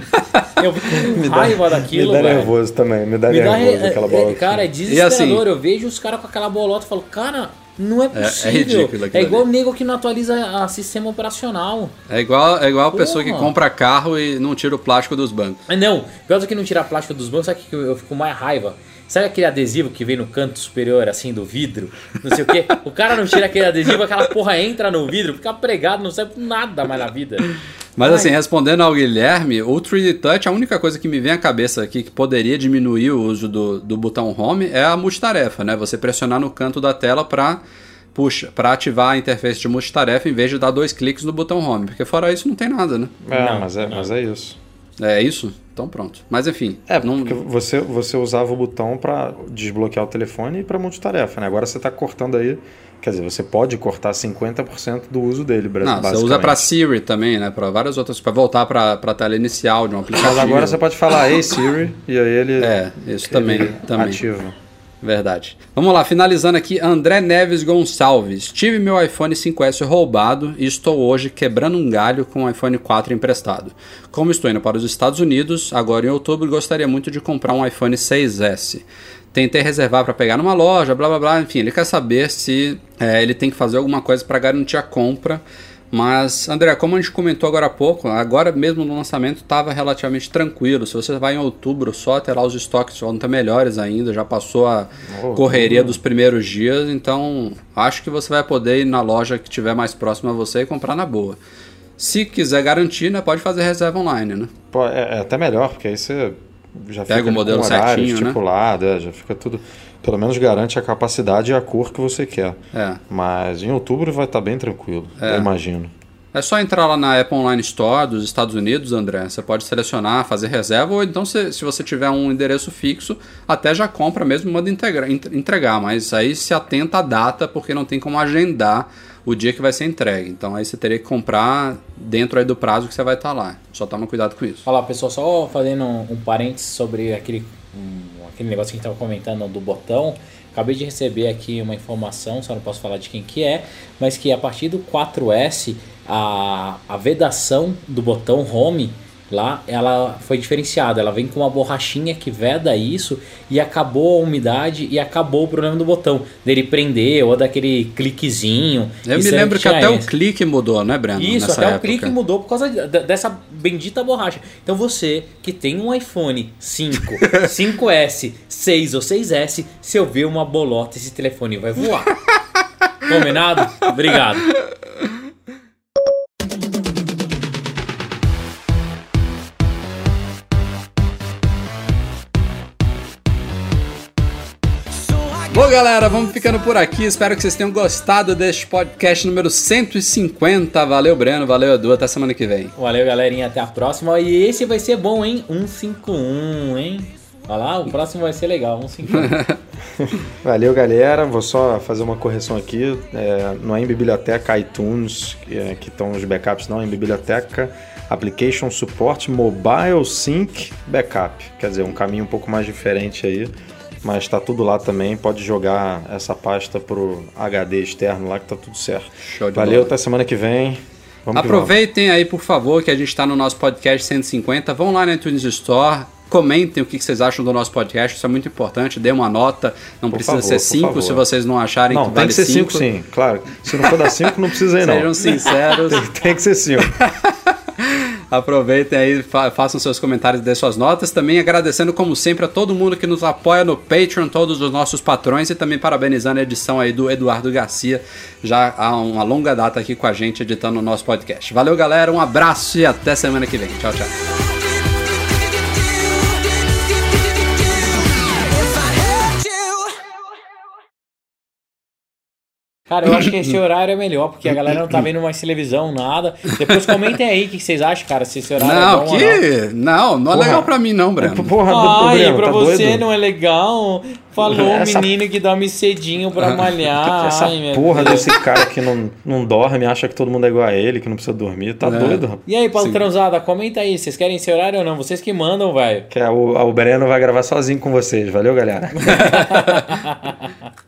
eu fico com raiva daquilo, me dá velho. nervoso também, me dá Me dá nervoso re- aquela é- bola. é- Cara, é assim- desesperador. Eu vejo os caras com aquela bolota e falo, cara, não é é possível. ridículo aquilo É igual ali. o nego que não atualiza a sistema operacional. É igual, é igual a pessoa que compra carro e não tira o plástico dos bancos. Ah, Não, pior do que não tirar plástico dos bancos, sabe que eu eu fico com mais raiva? Sabe aquele adesivo que vem no canto superior, assim, do vidro? Não sei o quê? O cara não tira aquele adesivo, aquela porra entra no vidro, fica pregado, não serve pra nada mais na vida. Mas Ai. assim, respondendo ao Guilherme, o 3D Touch, a única coisa que me vem à cabeça aqui que poderia diminuir o uso do, do botão Home é a multitarefa, né? Você pressionar no canto da tela para puxa, para ativar a interface de multitarefa em vez de dar dois cliques no botão Home, porque fora isso não tem nada, né? É, Não, mas, é, não. mas é isso. É isso? Então pronto. Mas enfim, É, não, porque você, você usava o botão para desbloquear o telefone e para multitarefa, né? Agora você está cortando aí, quer dizer, você pode cortar 50% do uso dele, não, você usa para Siri também, né? Para várias outras, para voltar para a tela inicial de um aplicativo. Mas agora você pode falar Ei Siri e aí ele, É, isso também, ele também. ativa. Verdade. Vamos lá, finalizando aqui, André Neves Gonçalves. Tive meu iPhone 5S roubado e estou hoje quebrando um galho com o iPhone 4 emprestado. Como estou indo para os Estados Unidos, agora em outubro, gostaria muito de comprar um iPhone 6S. Tentei reservar para pegar numa loja, blá blá blá. Enfim, ele quer saber se é, ele tem que fazer alguma coisa para garantir a compra. Mas, André, como a gente comentou agora há pouco, agora mesmo no lançamento estava relativamente tranquilo. Se você vai em outubro só, terá os estoques vão estar melhores ainda, já passou a Oh, correria dos primeiros dias, então acho que você vai poder ir na loja que estiver mais próxima a você e comprar na boa. Se quiser garantir, né, pode fazer reserva online, né? Pô, é, é até melhor, porque aí você já Pega fica o modelo com horário certinho, né? estipulado, é, já fica tudo. Pelo menos garante a capacidade e a cor que você quer. É. Mas em outubro vai estar bem tranquilo, eu imagino. É só entrar lá na Apple Online Store dos Estados Unidos, André. Você pode selecionar, fazer reserva, ou então, se, se você tiver um endereço fixo, até já compra mesmo e manda integra- ent- entregar. Mas aí se atenta à data, porque não tem como agendar o dia que vai ser entregue. Então aí você teria que comprar dentro aí do prazo que você vai estar lá. Só toma cuidado com isso. Olha lá, pessoal, só fazendo um, um parênteses sobre aquele, um, aquele negócio que a gente estava comentando do botão. Acabei de receber aqui uma informação, só não posso falar de quem que é, mas que a partir do 4S, a, a vedação do botão Home lá, ela foi diferenciada. Ela vem com uma borrachinha que veda isso e acabou a umidade e acabou o problema do botão. Dele prender ou daquele cliquezinho. Eu me lembro que até o esse. clique mudou, né, Breno? Isso, até época. o clique mudou por causa de- dessa bendita borracha. Então você que tem um iPhone 5, 5S, 6 ou 6S, se eu ver uma bolota, esse telefone vai voar. Combinado? Obrigado. Galera, vamos ficando por aqui. Espero que vocês tenham gostado deste podcast número 150. Valeu, Breno. Valeu, Edu. Até semana que vem. Valeu, galerinha. Até a próxima. E esse vai ser bom, hein? 151, hein? Olha lá, o próximo vai ser legal. 151. Valeu, galera. Vou só fazer uma correção aqui. É, não é em biblioteca iTunes que é, estão os backups, não. É em biblioteca Application Support Mobile Sync Backup. Quer dizer, um caminho um pouco mais diferente aí. Mas tá tudo lá também. Pode jogar essa pasta pro HD externo lá que tá tudo certo. Show de Valeu, bola. até semana que vem. Vamos que Aproveitem aí, por favor, que a gente está no nosso podcast 150. Vão lá na iTunes Store. Comentem o que vocês acham do nosso podcast, isso é muito importante. Dê uma nota, não Por precisa favor, ser por 5 favor. se vocês não acharem Não, que tem vale que ser 5 cinco. sim, claro. Se não for dar 5, não precisa ir não. Sejam sinceros. Tem, tem que ser 5. Aproveitem aí, fa façam seus comentários e dê suas notas. Também agradecendo, como sempre, a todo mundo que nos apoia no Patreon, todos os nossos patrões, e também parabenizando a edição aí do Eduardo Garcia, já há uma longa data aqui com a gente editando o nosso podcast. Valeu, galera, um abraço e até semana que vem. Tchau, tchau. Cara, eu acho que esse horário é melhor, porque a galera não tá vendo mais televisão, nada. Depois comentem aí o que vocês acham, cara, se esse horário é Não, bom ou não. que. Não, não é legal pra mim, não, Breno. Porra, do- Ai, Breno, pra tá você doido? não é legal. Falou Essa- o menino que dorme cedinho pra malhar. Essa Ai, porra Deus. desse cara que não, não dorme, acha que todo mundo é igual a ele, que não precisa dormir. Tá doido, rapaz. E aí, Paulo Sim. Transada, comenta aí, vocês querem esse horário ou não? Vocês que mandam, velho. Que é o, o Breno vai gravar sozinho com vocês. Valeu, galera.